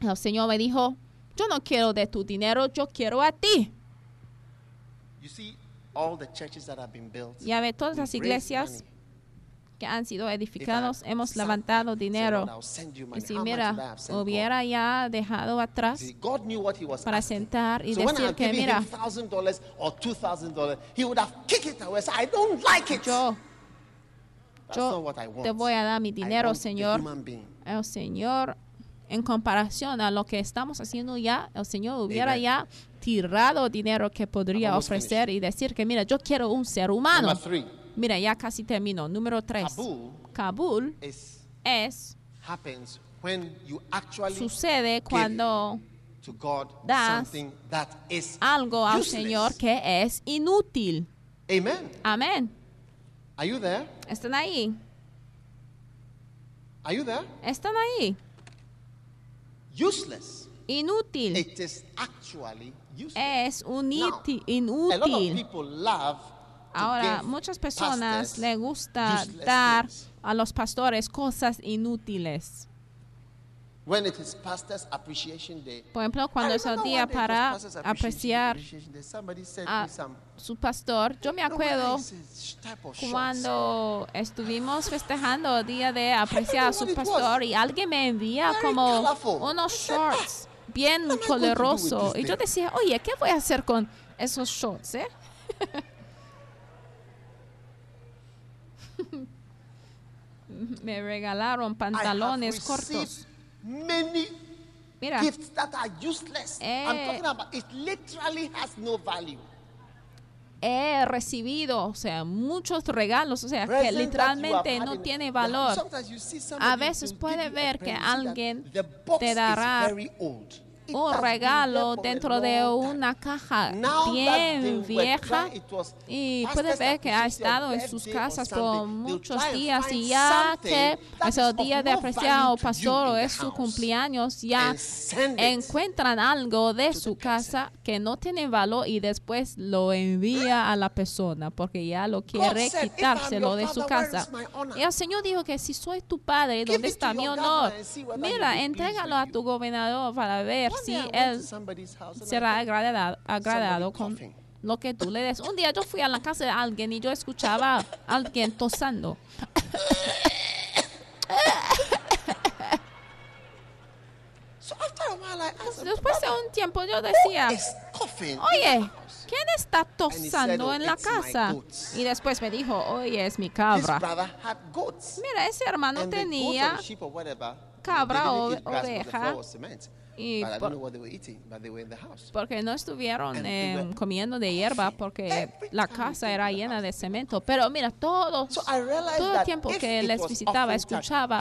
el Señor me dijo, yo no quiero de tu dinero, yo quiero a ti. You see, all the churches that have been built, Ya ve, todas las iglesias money. que han sido edificadas, hemos levantado dinero. "Lord, I'll send you Y money." si mira, hubiera ya dejado atrás See, God knew what he was para sentar y decir que, mira, yo, That's yo not what I want. te voy a dar mi dinero, Señor. el Señor, en comparación a lo que estamos haciendo ya, el Señor hubiera Amen. ya tirado dinero que podría ofrecer y decir que, mira, yo quiero un ser humano. Mira, ya casi termino. Número tres. Kabul Kabul is es, happens when you actually sucede cuando to God das something that is algo al useless. Señor que es inútil. Amen. Amén. Are you there? ¿Están ahí? Are you there? ¿Están ahí? Useless. Inútil. It is actually useless. Es uniti- a lot of inútil. people love to Ahora, give muchas personas pastors le gusta dar things. a los pastores cosas inútiles. When it is Pastors Appreciation Day. Por ejemplo, cuando es el día para apreciar a su pastor. Yo me acuerdo cuando estuvimos festejando el día de apreciar a su pastor y alguien me envía como unos "Ah, shorts bien coloroso. Y yo thing?" decía, oye, ¿qué voy a hacer con esos shorts? eh? me regalaron pantalones cortos. Many Mira, gifts that are useless. I'm Eh. talking about it literally has no value. he recibido, o sea, muchos regalos, o sea, que literalmente no tiene valor. sometimes you see A veces puede ver que alguien te is dará very old. It un regalo dentro de una caja bien vieja y puede ver que ha estado en sus casas por muchos días y ya que that es is el of día de apreciar value o es su cumpleaños ya encuentran algo de su casa que no tiene valor y después lo envía a la persona porque ya lo quiere said, "If I'm quitárselo de su casa. is my honor?" Y el Señor dijo que si soy tu padre, ¿dónde está mi honor? Mira, entrégalo a tu gobernador para ver Went él será agradado, agradado con lo que tú le des. Un día yo fui a la casa de alguien y yo escuchaba a alguien tosando. Después de un tiempo yo "Who decía, oye, the house?" ¿quién está tosando "Oh, en la casa? goats." Y después me dijo, oye, es mi cabra. Mira, ese hermano tenía cabra o oveja. Y por- porque no estuvieron eh, comiendo de hierba porque la casa era llena de cemento. Pero mira, todos, todo el tiempo que les visitaba, escuchaba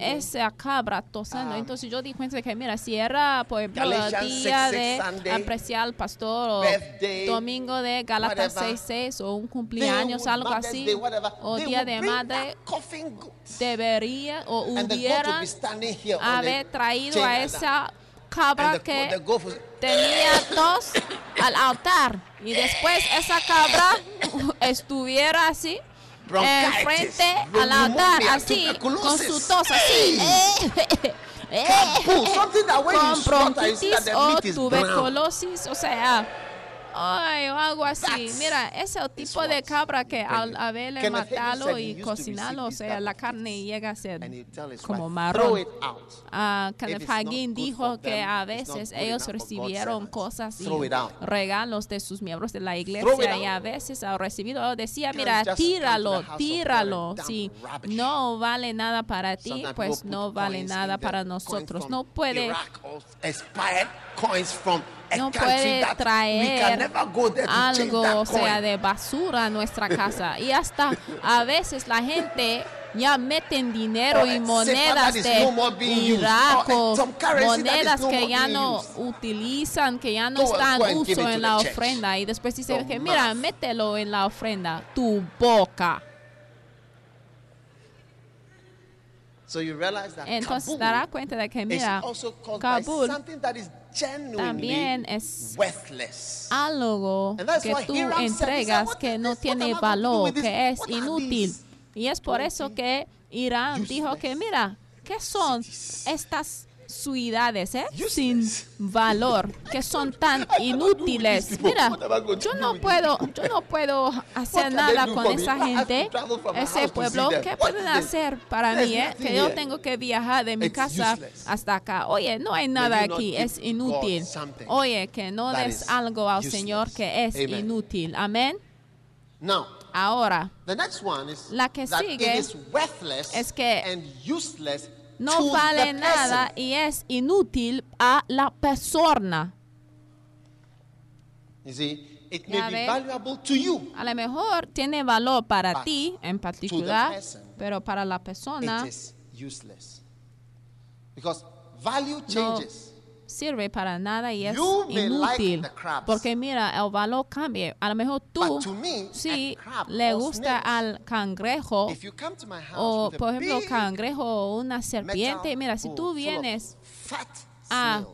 esa cabra tosando. Um, Entonces yo di cuenta de que, mira, si era, por ejemplo, día 6:6 de apreciar al pastor o domingo de Galatas whatever, 6.6 o un cumpleaños, algo así, o día de madre, debería o on haber traído a that. Esa cabra the, que the tenía tos al altar. Y después esa cabra estuviera así enfrente al altar así con su tos así. Eh, when you con bronquitis o brown. tuberculosis o sea Ay, o algo así. Mira, ese es el tipo de cabra que al haberle matarlo y to cocinarlo, o sea, la carne llega a ser como marrón. If Kenneth Hagin dijo que a veces ellos recibieron cosas y regalos de sus miembros de la iglesia y a veces ha recibido decía mira tíralo tíralo si no vale nada para ti pues no vale nada para nosotros no puede No puede traer algo, o sea, de basura a nuestra casa. Y hasta a veces la gente ya meten dinero y a monedas de used. Irak o monedas que ya no utilizan, que ya no están uso en la ofrenda. Y después dice Your que, mira, mételo en la ofrenda, tu boca. So you realize that Entonces Kabul dará cuenta de que, is mira, Kabul by something that is genuinely también es worthless. algo que tú said, entregas "What que no tiene valor, que es inútil. Y es por eso que Irán dijo que, mira, ¿qué son estas ciudades eh? Sin valor, que son tan inútiles? Mira, yo no puedo, yo no puedo hacer nada con esa to gente, ese pueblo. ¿Qué pueden hacer para mí? eh? Que yo tengo que viajar de mi casa hasta acá. Oye, no hay nada aquí, es inútil. Oye, que no des algo al? Señor que es inútil. Amén. Now, Ahora, the next one is La que sigue es que and useless no vale nada y es inútil a la persona. You see, it may be valuable to you. A lo mejor tiene valor para ti en particular, person, pero para la persona It is useless. Because value no changes. Sirve para nada y es You may like inútil. Porque mira, el valor cambia. A lo mejor tú me, crab le gusta al cangrejo o por ejemplo cangrejo o una serpiente. Mira, si tú vienes a-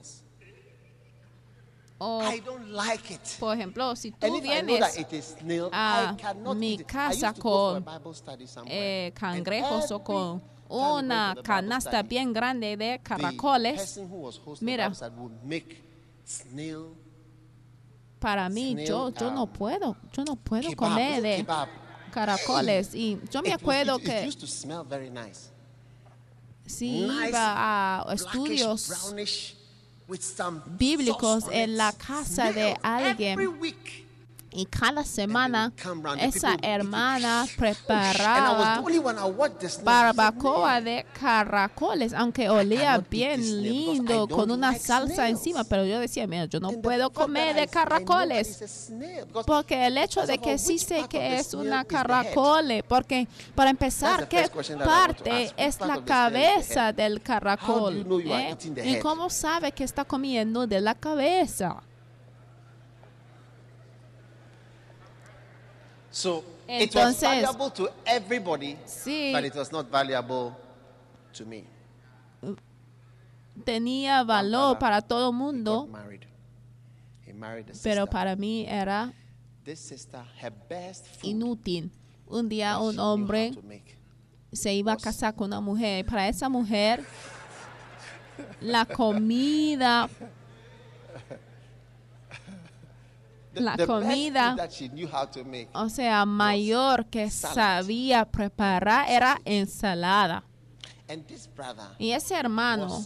o I don't like it. por ejemplo, si tú vienes snail, a mi casa con, eh, cangrejos o con una canasta bien grande de caracoles, Mira. Para mí yo yo no um, puedo, yo no puedo comer de caracoles. Y yo me acuerdo que si iba a estudios bíblicos en la casa de alguien. Y cada semana esa hermana preparaba barbacoa de caracoles, aunque olía bien lindo con una salsa encima, pero yo decía, mira, yo no puedo comer de caracoles. Porque el hecho de que sí sé que es una caracole, porque para empezar, ¿qué parte es la cabeza del caracol? eh? ¿Y cómo sabe que está comiendo de la cabeza? So it was Entonces- valuable to everybody, Sí. but it was not valuable to me. Tenía valor para todo He mundo, got married. He married pero para mí era This sister, her best food inútil. Un día un hombre se iba a casar con una mujer. Para esa mujer, la comida, La comida- o sea, mayor que sabía preparar era ensalada. Y ese hermano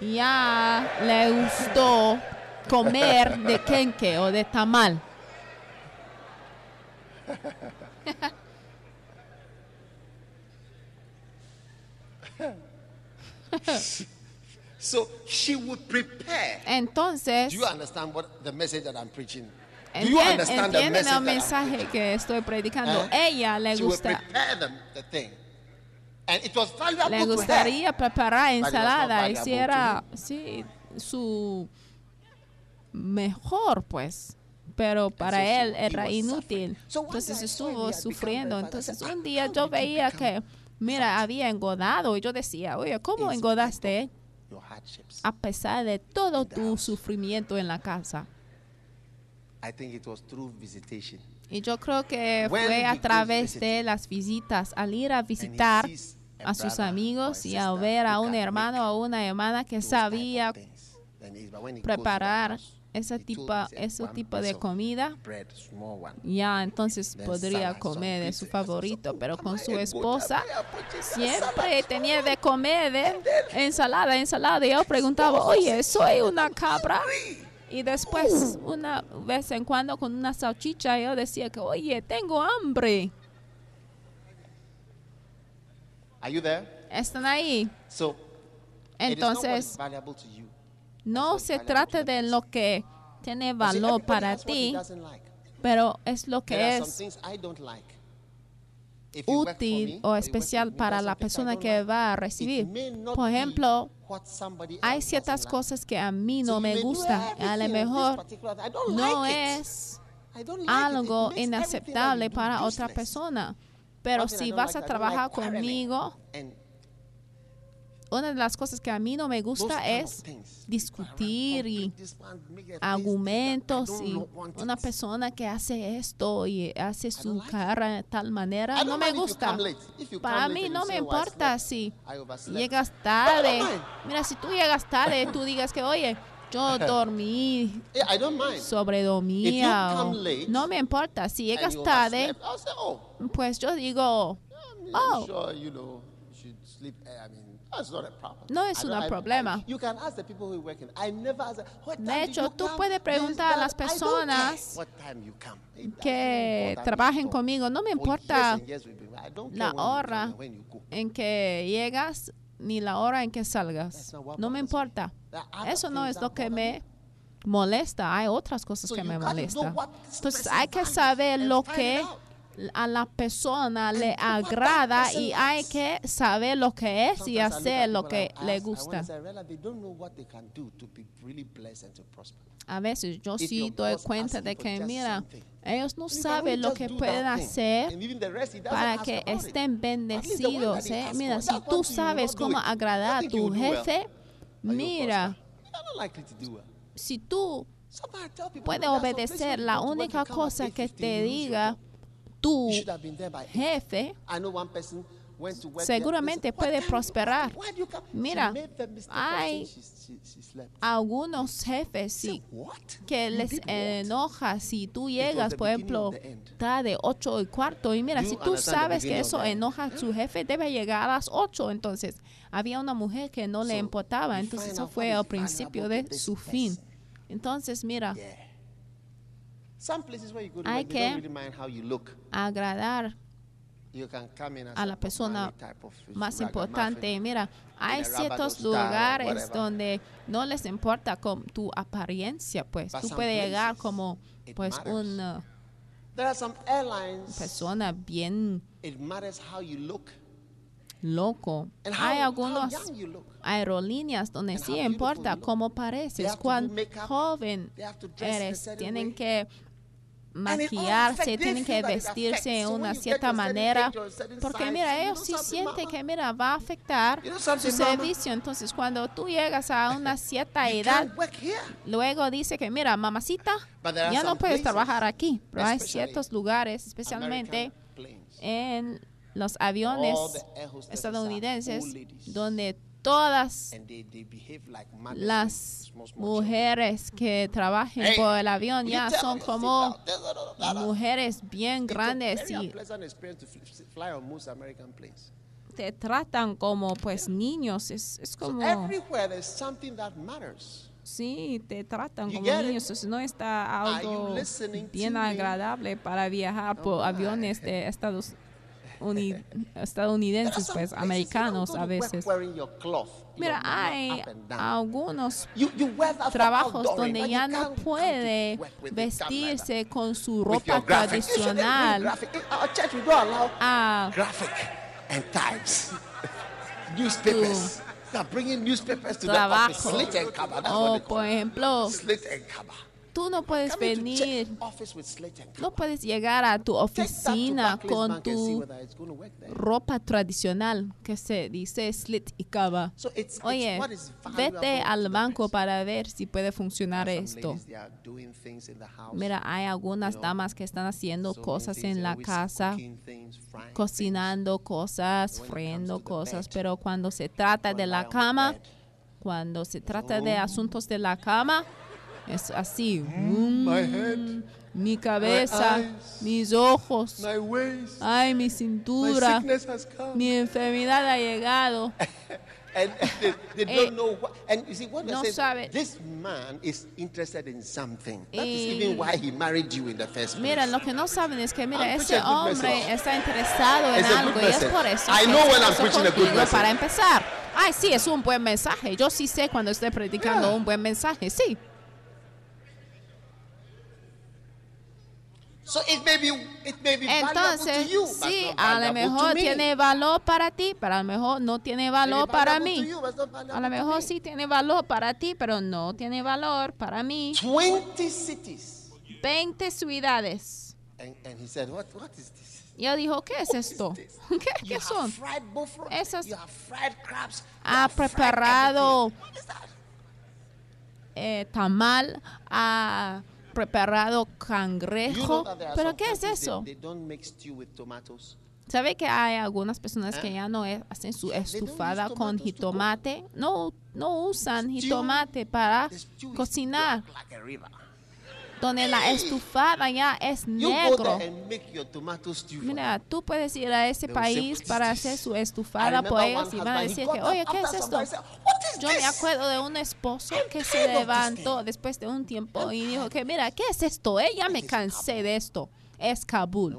ya le gustó comer de quenque o de tamal. So she would prepare. Entonces, Do you understand what the message that I'm preaching? Do you entien- understand the entienden message el that I'm mensaje que estoy predicando. Eh? Ella le She would gusta, prepare them the thing. And it was valuable le to her. gustaría preparar ensalada y si era sí, su mejor pues pero para él era inútil entonces estuvo sufriendo entonces un "Ah, día yo veía que mira había engordado y yo decía oye cómo engordaste. A pesar de todo tu sufrimiento en la casa. I think it was through visitation. y yo creo que When fue a través de las visitas al ir a visitar a a sus amigos a y sister ver a un hermano o una hermana que sabía preparar he said, ese "One tipo de comida, ya entonces podría comer de su favorito, pero con su esposa siempre tenía de comer de ensalada, ensalada. Y yo preguntaba, oye, ¿soy una cabra? Y después, una vez en cuando, con una salchicha, yo decía que, oye, tengo hambre. Are you there? Están ahí. Entonces, valuable to you. No se trata de lo que tiene valor para ti, pero es lo que es útil o especial para la persona que va a recibir. Por ejemplo, hay ciertas cosas que a mí no me gustan. A lo mejor no es algo inaceptable para otra persona. Pero si vas a trabajar conmigo, una de las cosas que a mí no me gusta es discutir y argumentos y una persona que hace esto y hace su cara de tal manera no me gusta. Para mí no me say, "Oh, I importa si I overslept." llegas tarde. Mira, si tú llegas tarde, tú digas que, oye, yo dormí, late no me importa. Si llegas tarde, oh, pues yo digo, Oh. No es un problema. De hecho, tú puedes preguntar a las personas que trabajen conmigo. No me importa la hora en que llegas ni la hora en que salgas. No me importa. Eso no es lo que me molesta. Hay otras cosas que me molestan. Entonces hay que saber lo que. A la persona le agrada y hay que saber lo que es y hacer lo que le gusta. say, "Rela, they don't know what they can do to be really blessed and to prosper. A veces yo sí doy cuenta de que, mira, ellos no saben lo que pueden hacer para que estén bendecidos. ¿eh? Mira, si tú sabes cómo agradar a tu jefe, mira, si tú puedes "Look, there's some obedecer, la única cosa que 8:15, te diga. Tu jefe, seguramente puede "What time- prosperar. why do you come?" She Mira, hay- algunos jefes sí "What? que les did what?" enoja si tú llegas, por ejemplo, tarde 8 y cuarto. Y mira, si tú sabes que eso enoja a su jefe, debe llegar a las 8. Entonces, había una mujer que no le importaba. Entonces, eso fue al principio de su fin. Entonces, mira. Some places where you go to Hay work, they don't que- really mind how you look. agradar You can come in as a la persona Marley type of más ragamuffin. importante. Mira, hay ciertos lugares whatever. donde no les importa con tu apariencia, pues But tú some puedes llegar places, como it pues matters. una There are some airlines. persona bien It matters how you look loco. and Hay how, young you look. aerolíneas donde And sí importa look. cómo They pareces, have to do cuán makeup, joven they have to dress in a eres, certain tienen way. que maquillarse, tienen que vestirse when una cierta manera, porque mira, ellos sí sienten que mira, va a afectar su servicio. Entonces, cuando tú llegas a una cierta edad, luego dice que mira, mamacita, ya no puedes trabajar aquí, pero hay ciertos lugares, especialmente en los aviones estadounidenses, donde todas las mujeres que trabajen por el avión ya son como mujeres bien grandes y te tratan como pues niños. Es, es como, sí, te tratan como niños. No está algo bien agradable para viajar por aviones de Estados Uni- estadounidenses, pues americanos a veces. Mira, hay algunos trabajos donde ya no puede vestirse con su ropa tradicional graphic. In our church, we don't allow a graphic and types. Newspapers. Bringing newspapers to the office. trabajo. Slit and cover. That's O what they por it. ejemplo, Slit and cover. Tú no puedes venir, no puedes llegar a tu oficina con tu ropa tradicional que se dice slit y cava. So it's, it's Oye, vete al banco para ver si puede funcionar esto. Mira, hay algunas damas que están haciendo cosas en la casa, cocinando cosas, friendo cosas, pero cuando se trata de la cama, cuando se trata de asuntos de la cama, es así. Mm, my mm, head, mi cabeza, eyes, mis ojos, My waist, ay, mi my cintura, sickness has come. mi enfermedad ha llegado. and they, they Eh, don't know what. And you see, what no they say, sabe. this man is interested in something. That is even why he married you in the first place. Mira, lo que no saben es que, mira, I'm ese hombre message. está interesado en algo y es por eso I que know when I'm preaching a good message. para empezar. Ay, sí, es un buen mensaje. Yo sí sé cuando estoy predicando Yeah. un buen mensaje, sí. So it may be it may be Entonces, to you, sí, not a lo mejor to me. tiene valor para ti, pero a lo mejor no tiene valor para mí. you, A lo mejor me. sí tiene valor para ti, pero no tiene valor para mí. 20 cities. 20 ciudades. And, and he said, what, what is this? Y yo dijo, ¿qué es esto? ¿Qué, qué son? Esas- Ha preparado eh, tamal, ha preparado cangrejo. ¿Pero qué es eso? ¿Sabe que hay algunas personas que ¿Eh? ya no hacen su estufada con jitomate? No, no usan jitomate para cocinar. black like a river. Donde la estufada ya es negro. Mira, tú puedes ir a ese país "What is para this?" hacer su estufada por ellos y van a decir que, oye, ¿qué es esto? Yo me acuerdo de un esposo que se levantó después de un tiempo y dijo que, mira, ¿qué es esto? Ella me is cansé de esto. Es Kabul.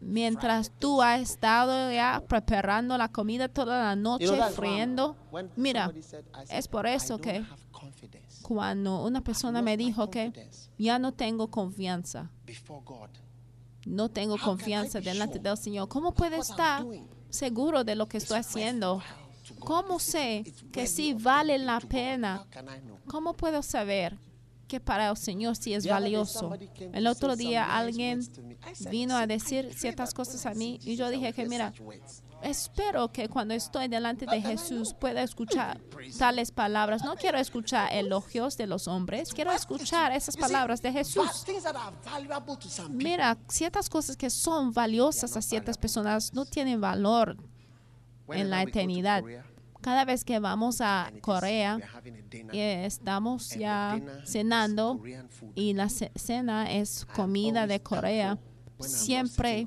Mientras tú has estado ya preparando la comida toda la noche, friendo. Mira, es por eso que cuando una persona me dijo que ya no tengo confianza, no tengo confianza delante del Señor, ¿cómo puedo estar seguro de lo que estoy haciendo? ¿Cómo sé que sí vale la pena? ¿Cómo puedo saber que para el Señor sí es valioso? El otro día alguien vino a "See, I decir ciertas cosas a mí y yo dije que mira, such words." Espero que cuando estoy delante de Jesús pueda escuchar tales palabras. No quiero escuchar elogios de los hombres, quiero escuchar esas palabras de Jesús. Mira, ciertas cosas que son valiosas a ciertas personas no tienen valor en la eternidad. Cada vez que vamos a Corea, y estamos ya cenando y la ce- cena es comida de Corea. Siempre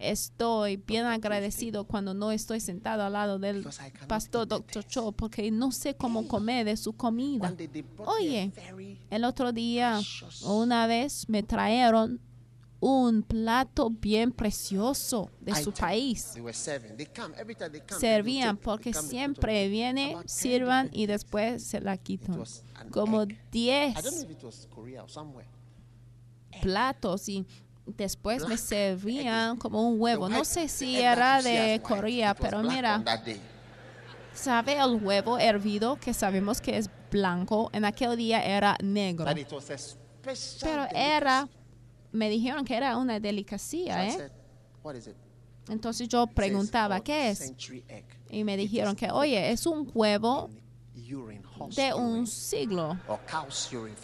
estoy bien agradecido cuando no estoy sentado al lado del pastor Dr. Cho porque no sé cómo comer de su comida. Oye, el otro día una vez me trajeron un plato bien precioso de su país. Servían porque siempre viene, about 10 sirvan y después se la It quitan. Como egg. 10 I don't know if it was Korea or somewhere. platos y después me Black servían como un huevo. No sé si era de white, Corea, pero mira, sabe el huevo hervido que sabemos que es blanco, en aquel día era negro. Pero era, me dijeron que era una delicacia, ¿eh? Entonces yo preguntaba, fourth ¿qué es? Y me dijeron que, oye, es un huevo de un siglo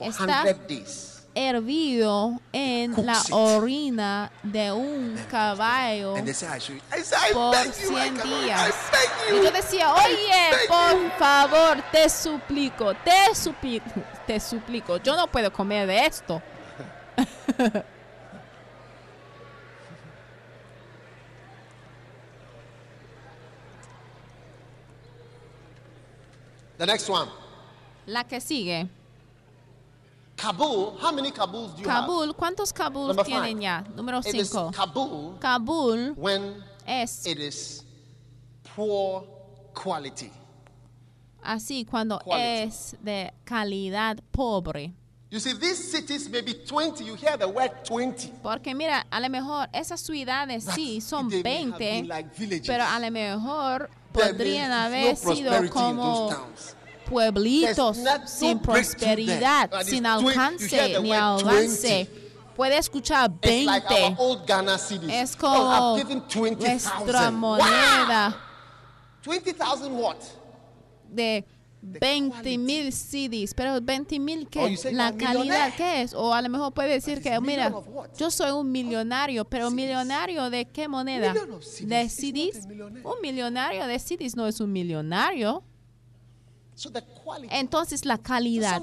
Está 100 days. Hervido en la orina de un caballo por beg you, I 100 cannot. I días. Y yo decía, oye, por favor, te suplico, te suplico, te suplico, yo no puedo comer de esto. The next one. La que sigue, Kabul. How many Kabuls do you have? Kabul, ¿cuántos Kabul Number tienen five. ya? Número It is 5. Kabul Kabul when es it is poor quality. así cuando Quality. es de calidad pobre. You see, these cities may be 20. You hear the word 20. Porque mira, a lo mejor esas ciudades sí son they may have 20, been like villages. pero a lo mejor podrían haber no sido como. Pueblitos sin prosperidad, sin alcance ni avance. Puede escuchar It's like our 20. old Ghana cities. Es oh, como nuestra 20,000. moneda Wow! 20,000 what? de 20 quality. mil CDs, pero 20 mil Oh, qué, you say la calidad qué es, o a lo mejor puede decir que mira, yo soy un millonario, pero millonario de qué moneda? De CDs. Un millonario de CDs no es un millonario. Entonces la calidad.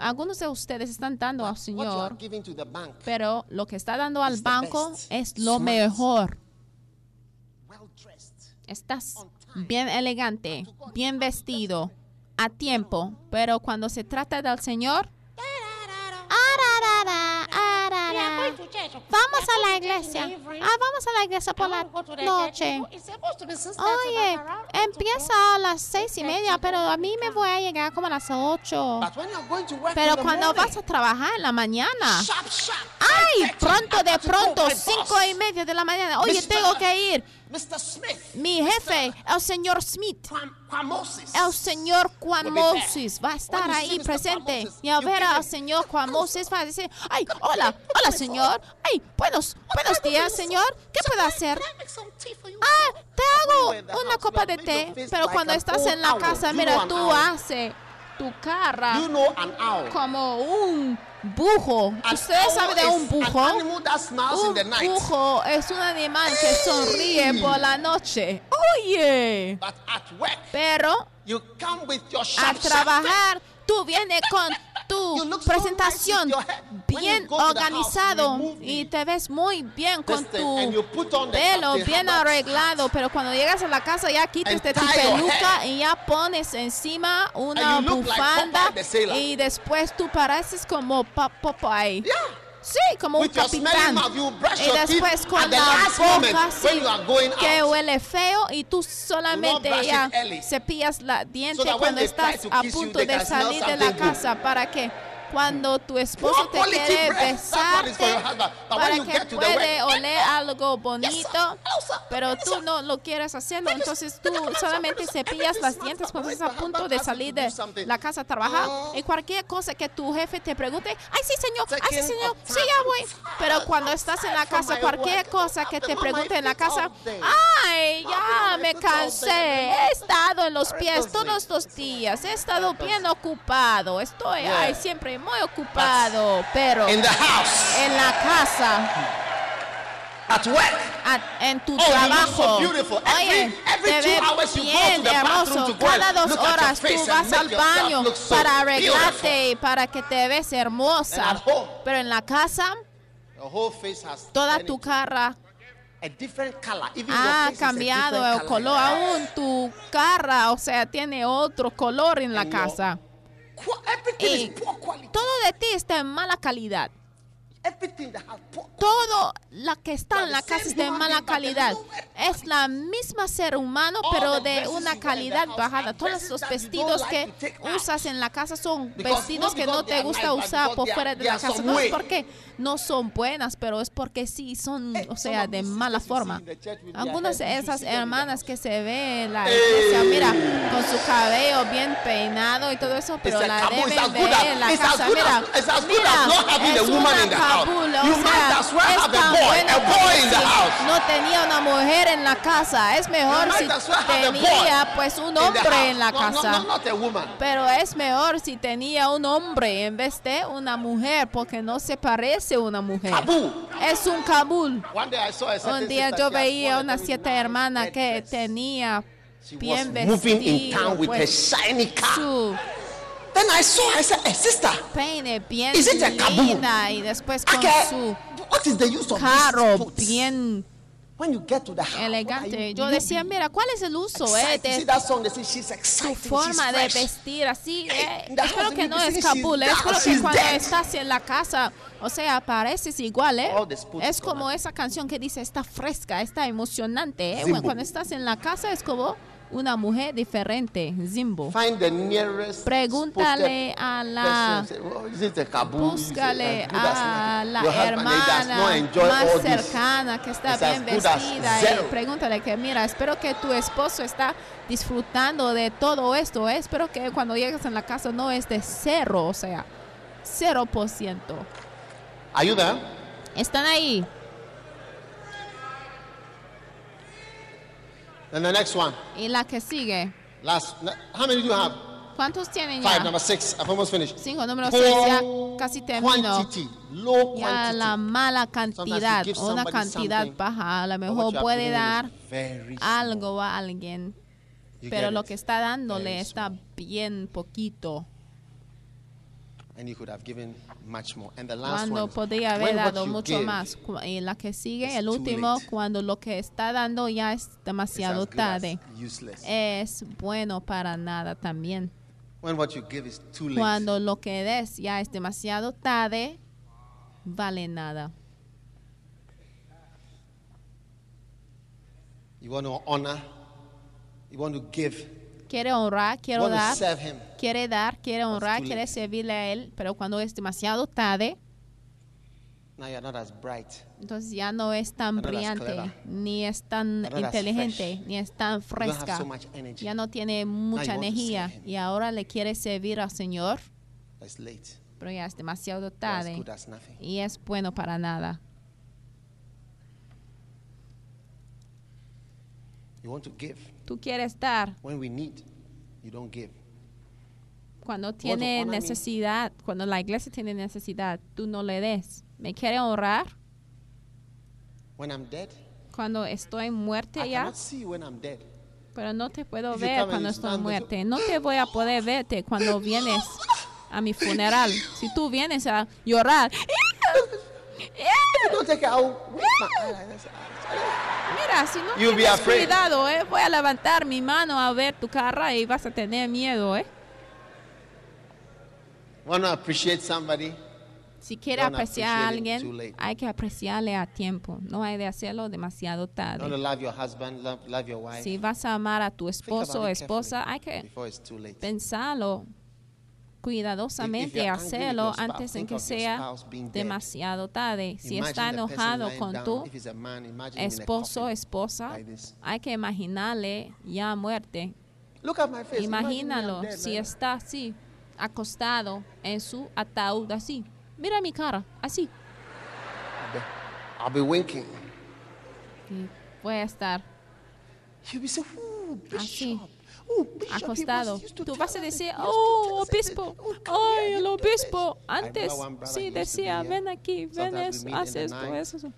Algunos de ustedes están dando al Señor, pero lo que está dando al banco es lo mejor. Estás bien elegante, bien vestido, a tiempo, pero cuando se trata del Señor, vamos a la iglesia. Ah, vamos a la iglesia por la noche. Oye, empieza a las seis y media, pero a mí me voy a llegar como a las ocho. Pero cuando vas a trabajar en la mañana, ay, pronto de pronto, cinco y media de la mañana, oye, tengo que ir. Mr. Smith, Mi jefe, el señor Smith, Quamosis. el señor. Moses va a estar ahí presente. Y a you ver al señor. Moses va a decir, ay, hola, hola señor. Ay, buenos, buenos días señor. ¿Qué puedo hacer? Ah, te hago una copa de té. Pero cuando an estás en la casa, mira, tú haces tu cara como un bujo. ¿Ustedes saben de un bujo? Un bujo es un animal que sonríe por la noche. Oye, But at work, pero you come with your a sharp, sharp trabajar tú vienes con tu presentación bien organizado y te ves muy bien con tu pelo bien arreglado, pero cuando llegas a la casa ya quitas tu peluca y ya pones encima una bufanda y después tú pareces como Popeye. Sí, como un capitán. Y después con at the la last moment boca going que huele feo y tú solamente ya cepillas la diente cuando estás a punto de salir de la casa. Para que cuando tu esposo te quiere besarte para que puede oler algo bonito, pero tú no lo quieres hacerlo, entonces tú solamente cepillas las dientes cuando estás a punto de salir de la casa a trabajar. Oh. y cualquier cosa que tu jefe te pregunte, ay sí señor, ay sí señor, sí ya voy, pero cuando estás en la casa cualquier cosa que te pregunte en la casa, ay ya me cansé, he estado en los pies todos estos días, he estado bien ocupado, estoy ay siempre muy ocupado, pero In the house, en la casa at work. a- en tu Oh, you look trabajo. so beautiful. Oye, Every- every te ves you bien hermoso. Cada dos at horas tú vas al baño so para arreglarte y para que te ves hermosa. At home, Pero en la casa, face has toda tu cara a different color. Even ha your face is a cambiado el color. color. Aún tu cara, o sea, tiene otro color en la And your- casa. Quality. todo de ti está en mala calidad. Everything that has poor Todo la que está en la casa es de mala calidad. Es la misma ser humano, pero de una calidad bajada. Todos los vestidos like que usas en la casa son vestidos que no te gusta usar por fuera de la casa. No es porque no son buenas, pero es porque sí son, Hey, o sea, de mala forma. Algunas de esas hermanas que se ve en la iglesia, mira, con su cabello bien peinado y todo eso, pero la deben ver en la casa. Mira, mira, es una house. Kabul, o You might as well es have a boy, a boy como in the si house. No tenía una mujer en la casa. Es mejor You si well tenía pues un hombre en la casa. No, no, not a woman. Pero es mejor si tenía un hombre en vez de una mujer, porque no se parece a una mujer. Kabul. Es un Kabul. One day I saw a certain Un día yo veía una siete hermana que tenía bien pues, su Then I saw, I said, hey, sister, peine bien Is it a linda y después con okay, su what is the use of carro bien When you get to the house, elegante. you Yo decía, mira, ¿cuál es el uso eh, de forma she's de vestir así? eh, espero que no es Kabul, eh, espero que cuando dead. estás en la casa, o sea, pareces igual, ¿eh? Es como esa canción que dice, está fresca, está emocionante, ¿eh? Bueno, Cuando estás en la casa es como una mujer diferente, Zimbo. Find the nearest Pregúntale a la "Oh, Búscale a la hermana más cercana que está bien vestida y pregúntale que mira, espero que tu esposo está disfrutando de todo esto. ¿eh? Espero que cuando llegues en la casa no es de cero, o sea, cero por ciento. There? Están ahí. Then the next one. Y la que sigue. Last. How many do you have? ¿Cuántos tienen Five. ya? Number six. I've almost finished. Cinco, número Poor seis, ya casi termino. Quantity. Low Ya quantity. la mala cantidad, una cantidad baja, a lo mejor puede dar algo a alguien. pero get lo it? que está dándole Very está small. bien poquito. And you could have given much more. And the last cuando one, podía haber dado mucho más. Y eh, la que sigue, el último, cuando lo que está dando ya es demasiado tarde. Es bueno para nada también. When what you give is too late. Cuando lo que des ya es demasiado tarde, vale nada. You want to honor, you want to give. Quiere honrar, to dar, quiere dar, quiere honrar, quiere servirle a Él, pero cuando es demasiado tarde, Now you're not as bright. entonces ya no es tan brillante, ni es tan inteligente, ni es tan fresca, so ya no tiene mucha energía y ahora le quiere servir al Señor, It's late. pero ya es demasiado as tarde as y es bueno para nada. You want to give. Tú quieres dar When we need, you don't give. cuando tiene necesidad, cuando la iglesia tiene necesidad, tú no le des. ¿Me quiere honrar? When I'm dead, Cuando estoy muerte I ya, see when I'm dead. pero no te puedo If ver cuando estoy muerte. No te voy a poder verte cuando vienes a mi funeral. Si tú vienes a llorar, Don't take mira, si no You'll tienes cuidado, eh, voy a levantar mi mano a ver tu cara y vas a tener miedo, eh. Appreciate somebody? Si quiere Don't apreciar a alguien, hay que apreciarle a tiempo. No hay de hacerlo demasiado tarde. love your husband, love, love your wife. Si vas a amar a tu esposo o esposa, hay que pensarlo cuidadosamente hacerlo antes think que sea demasiado tarde. Si está enojado con tu esposo o esposa, hay que imaginarle ya muerte. Imagínalo si está así, acostado en su ataúd así. Mira mi cara, así. I'll be, winking. Y voy a estar You'll be saying, "Ooh, Así. Acostado. Tú vas a decir, oh, obispo, oh, ay, el obispo. this." I Antes sí decía, ven aquí, ven eso, haz esto, eso.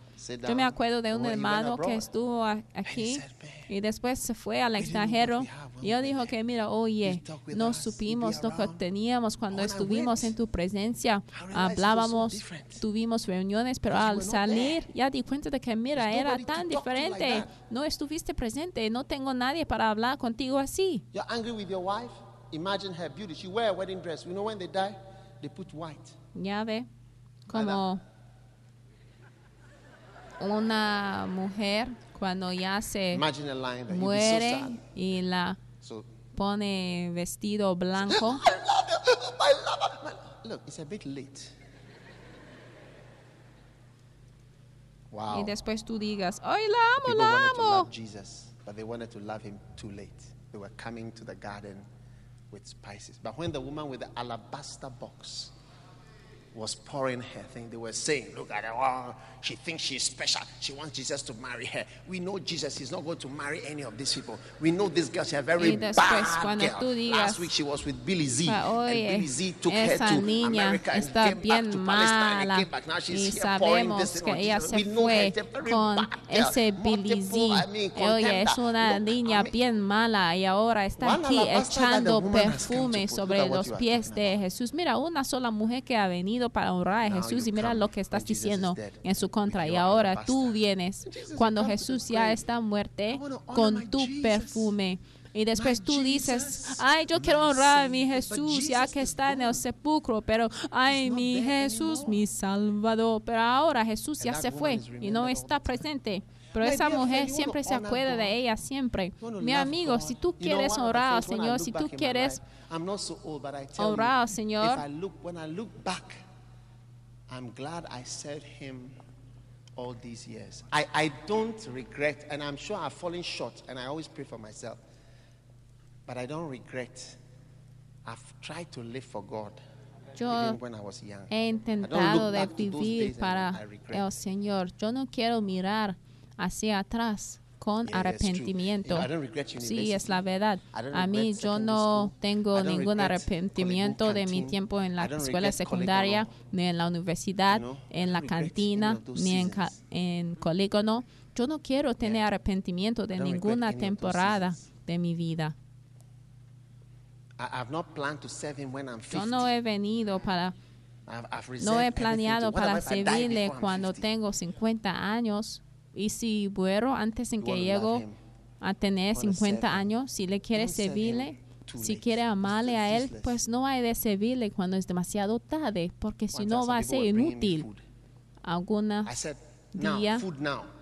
Yo me acuerdo de un hermano que estuvo aquí said, "Man, y después se fue al extranjero y él dijo que, mira, oye, no supimos lo que teníamos cuando estuvimos en tu presencia. Hablábamos, tuvimos reuniones, pero al salir ya di cuenta de que, mira, era tan diferente. No estuviste presente, no tengo nadie para hablar contigo así. You're angry with your wife? Imagine her beauty. She wear a wedding dress. You know when they die, they put white. Ya ve, como una mujer cuando ya se muere y la pone vestido blanco. Y después tú digas, ¡ay, la amo, la amo! but they wanted to love him too late. They were coming to the garden with spices. But when the woman with the alabaster box was pouring her thing, they were saying, Look at her. Oh, she thinks she's special. She wants Jesus to marry her. We know Jesus is not going to marry any of these people. We know this girl. She's a very después, bad girl. digas, Last week she was with Billy Z. And Billy Z took her to America and came back to Palestine and came back. Now she's here pouring this thing on Jesus. We know her. very con bad girl. ese Billy Z. I mean, Oye, es una Look, niña I mean, bien mala y ahora está aquí echando perfume sobre los pies de Jesús. Mira, una sola mujer que ha venido para honrar a Jesús y mira lo que estás diciendo en su contra. Y ahora tú vienes cuando Jesús ya está muerte con tu perfume. Y después tú dices, Jesus, ay, yo quiero honrar a mi Jesús ya que está en el sepulcro, pero ay, mi Jesús, mi Salvador. Pero ahora Jesús ya se fue y no está presente. Pero My esa mujer siempre se acuerda de ella siempre. Mi amigo, si tú quieres honrar al Señor, si tú quieres honrar al Señor. I'm glad I served Him all these years. I, I don't regret, and I'm sure I've fallen short, and I always pray for myself, but I don't regret. I've tried to live for God, Yo even when I was young. he intentado de back to those vivir para I regret. el Señor. Yo no quiero mirar hacia atrás con arrepentimiento. Sí, es la verdad. A mí yo no tengo ningún arrepentimiento de mi tiempo en la escuela secundaria, ni en la universidad, en la cantina, ni en, ca- en colígono. Yo no quiero tener arrepentimiento de ninguna temporada de mi vida. I, I've not planned to serve Him when I'm 50. Yo no he venido para No he planeado para servirle cuando 50? tengo 50 años. Y si muero antes en You que him. a tener wanna 50 serve him. años, si le quiere servirle, si quiere amarle a él, pues no hay de servirle cuando es demasiado tarde, porque si no va a ser inútil. Alguna día.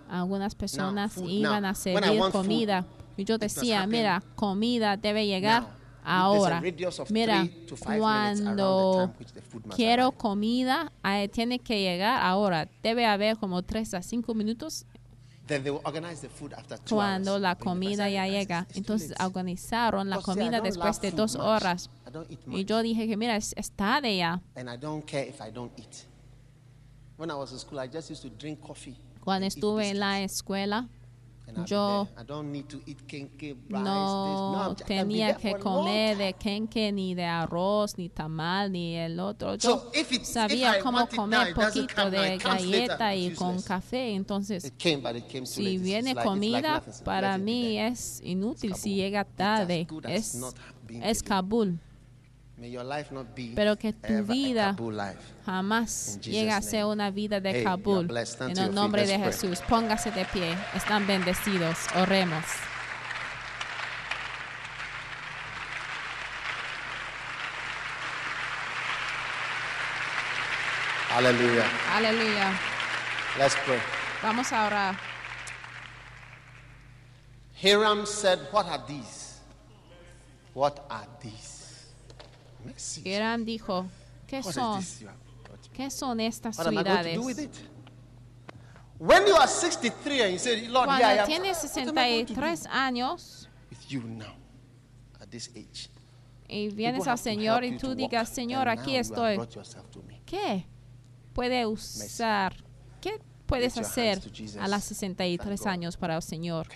Algunas personas iban a servir comida y yo decía, mira, comida debe llegar ahora. Mira, cuando quiero comida, eh, tiene que llegar ahora. Debe haber como 3 a 5 minutos cuando la comida ya "Guys, llega. Entonces late." organizaron la comida después de dos horas. Y yo dije que mira, es, es tarde ya. And I don't care if I don't eat. When I was in school, I just used to drink coffee. Cuando estuve en la escuela, yo. No, tenía que comer de kenke, ni de arroz, ni tamal, ni el otro. Yo sabía cómo comer poquito de galleta y con café. Entonces, si viene comida, para mí es inútil si llega tarde. Es, es. Kabul. Pero que tu vida jamás llega a ser una vida de Kabul. En el nombre de. Jesús, póngase de pie. Están bendecidos. Oremos. Hallelujah. Aleluya. Let's pray. Vamos a orar. Hiram said, What are these? What are these? Hiram dijo, ¿qué is son? ¿Qué son estas ciudades? it? When you are 63 and you say, Lord, here I Cuando tienes what am I going to do 63 años with you now at this age? y vienes al Señor y tú digas, Señor, aquí estoy. ¿Qué puede usar? ¿Qué puedes hacer a las 63 Thank God. años para el Señor?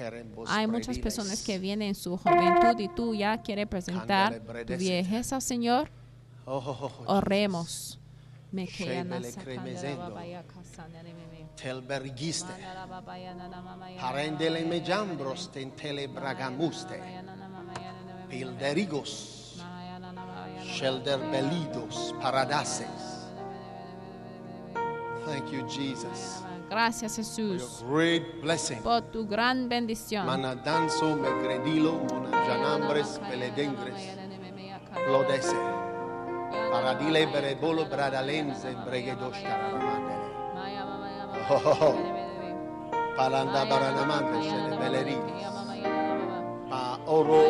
Hay muchas personas que vienen en su juventud y tú ya quieres presentar tu viejez al Señor. Oh, oh, oh, oh, Oremos. Me mamaya Parendele me jambros tentele bragamuste. Pilderigos. Shelder belidos. Paradases. Thank you, Jesus. Gracias Jesús your great blessing. por tu gran bendición. Manadanso megredilo monajanambres peledengres. Plodese. Paradile berebolo bradalense bregedosh tararamandele. Oh. Palanda baranamande shele belerides. Pa oro,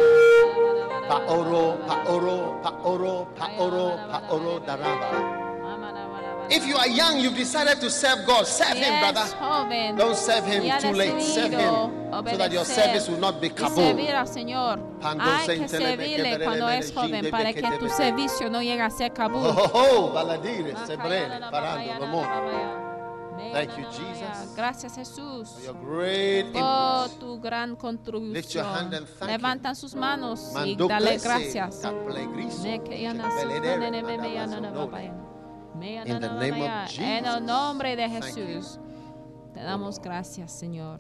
pa oro, pa oro, pa oro, pa oro, pa oro daraba. If you are young, you've decided to serve God, serve Him, brother. joven, Don't serve Him too late. Serve Him so that your service will not be y Kabul. servir al Señor. Pando Hay que servirle cuando es joven para que tu servicio no llegue a ser Kabul. Oh, oh, oh, baladire, sebrele, parando, Ramon. Thank you, Jesus. Gracias Jesús For your great por tu gran Lift your hand contribución. and thank Levantan sus manos y dale gracias. In the name of. En el nombre de. Jesús. Te damos gracias, Señor.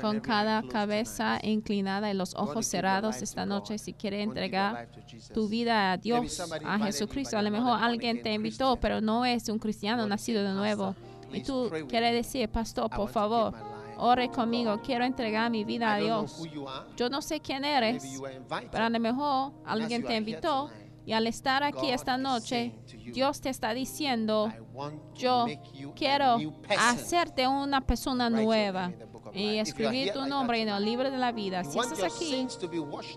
Con every cada cabeza inclinada y los ojos cerrados esta noche, si quiere entregar tu vida a Dios, a Jesucristo. A lo mejor alguien te invitó, pero no es un cristiano nacido de nuevo. "Pastor, Y tú quieres decir, pastor, por favor, ore conmigo, quiero entregar mi vida a Dios. Yo no sé quién eres, pero a lo mejor alguien te invitó y al estar aquí esta noche, Dios te está diciendo, yo quiero hacerte una persona nueva y escribir tu nombre en el libro de la vida. Si estás aquí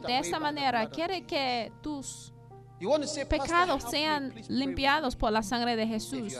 de esta manera, quiere que tus Pecados sean limpiados por la sangre de Jesús.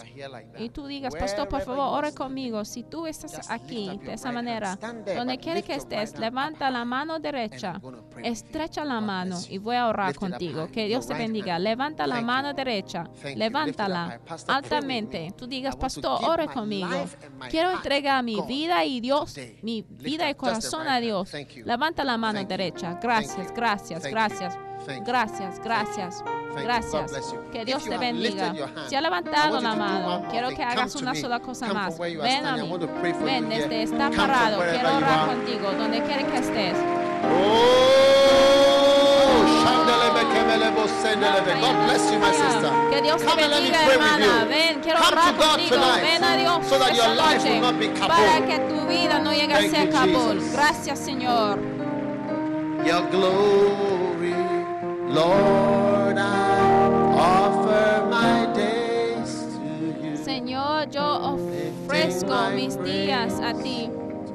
Y tú digas, pastor, por favor, ore conmigo. Si tú estás aquí de esa manera, donde quiera que estés, levanta la mano derecha, estrecha la mano y voy a orar contigo. Que Dios te bendiga. Levanta la mano derecha, levántala altamente. me. Tú digas, pastor, ore conmigo. Quiero entregar mi vida y Dios, mi vida y corazón a. Dios. Levanta la mano derecha. Gracias, gracias, gracias. Gracias, gracias, gracias. Que Dios te bendiga. Si ha levantado la mano, quiero que hagas una sola cosa más. Ven a mí. Ven desde está parado. Quiero orar contigo, donde quiera que estés. Oh, shandelebe, kemelebo, sendelebe. God bless you, my sister. Que Dios te bendiga, hermana. Ven, quiero orar contigo. Ven a Dios so that your esta noche para que tu vida no llegue a ser Kabul. Gracias, Señor. Your glory, Señor, yo ofrezco mis días a ti.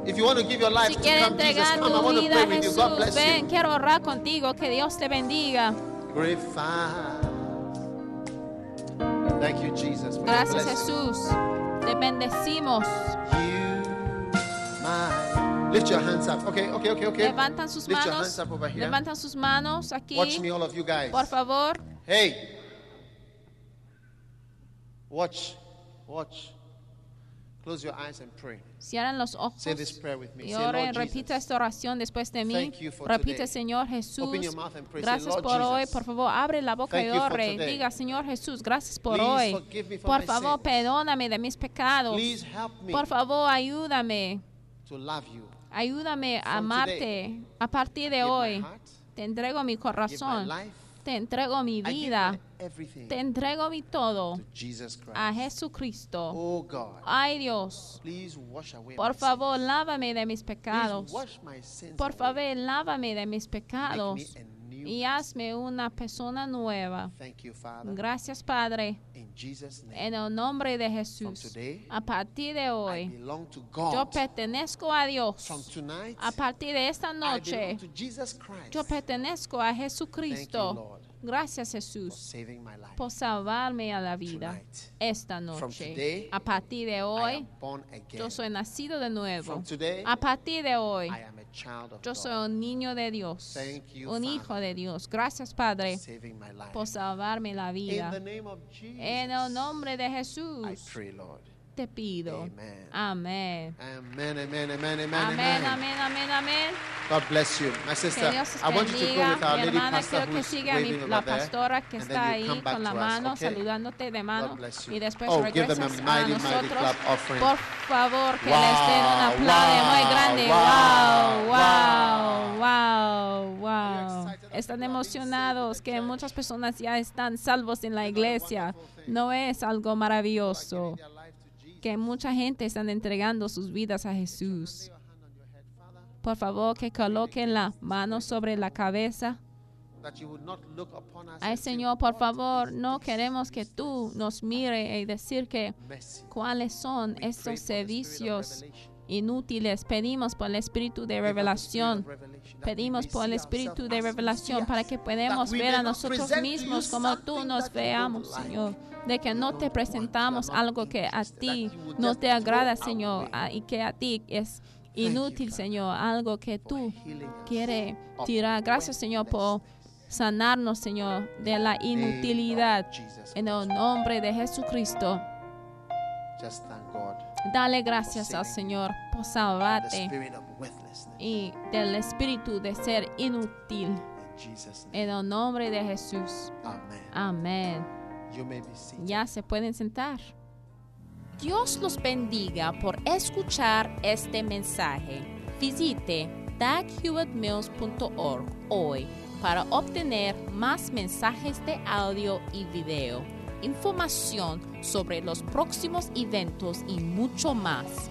If you want to give your life Si to quieres entregar tu want to vida pray a with you. God Jesús, bless ven, you. quiero orar contigo. Que Dios te bendiga. Thank you, Jesus. Gracias. Jesús. Te bendecimos. You. Lift your hands up. Okay, okay, okay, okay. Levantan sus Lift your manos. hands up over here. Levantan sus manos aquí. Watch me, all of you guys. Por favor. Hey. Watch. Watch. Close your eyes and pray. Cierran los ojos. Say this prayer with me. Y Say, ore, Lord repita esta oración después de mí. Thank you for Repite. Señor Jesús. Open your mouth and pray. Say, Gracias por hoy. Por favor, abre la boca thank y ore. Diga, Señor Jesús, gracias por Please hoy. Por favor, sins. perdóname de mis pecados. please help me Por favor, ayúdame. to love you. Ayúdame a amarte. A partir de hoy, te entrego mi corazón. Te entrego mi vida. Te entrego mi todo a Jesucristo. Oh Ay Dios, por favor, lávame de mis pecados. Por favor, lávame de mis pecados y hazme una persona nueva. Thank you, Father. Gracias, Padre. In Jesus' name. En el nombre de From Jesús. today, A partir de hoy, yo pertenezco a Dios. From tonight, A partir de esta noche, yo pertenezco a Jesucristo. Gracias, Jesús, por salvarme a la vida esta noche. A partir de hoy, yo soy nacido de nuevo. A partir de hoy, yo soy un niño de Dios, un hijo de Dios. Gracias, Padre, por salvarme la vida. En el nombre de I Jesús. Te pido. Amén. Amen, amen, amen, Amén, amén, amén, amén. God bless you. My sister, I want you to go bendiga. with our Mi lady hermana, pastor quiero que siga a mi- la pastora que está ahí con la mano, saludándote de mano. Y después Oh, regresas a nosotros. Por favor, que les den un aplauso muy grande. wow, Wow, wow, wow, Están emocionados que muchas personas ya están salvos en la iglesia. No es algo maravilloso que mucha gente están entregando sus vidas a Jesús. Por favor, que coloquen la mano sobre la cabeza. Ay, Señor, por "What favor, no queremos que tú nos mire y decir que mercy?" cuáles son estos servicios inútiles. Pedimos por el espíritu de revelación. Pedimos por el espíritu de revelación para que podamos ver a nosotros mismos como tú nos veamos. Señor. De que no te presentamos algo que a ti no te agrada, Señor, y que a ti es inútil, Señor, algo que tú quieres tirar. Gracias, Señor, por sanarnos, Señor, de la inutilidad. En el nombre de Jesucristo, dale gracias al Señor por salvarte. Y del espíritu de ser inútil. En el nombre de Jesús. Amén. Ya se pueden sentar. Dios los bendiga por escuchar este mensaje. Visite daghewittmills.org hoy para obtener más mensajes de audio y video, información sobre los próximos eventos y mucho más.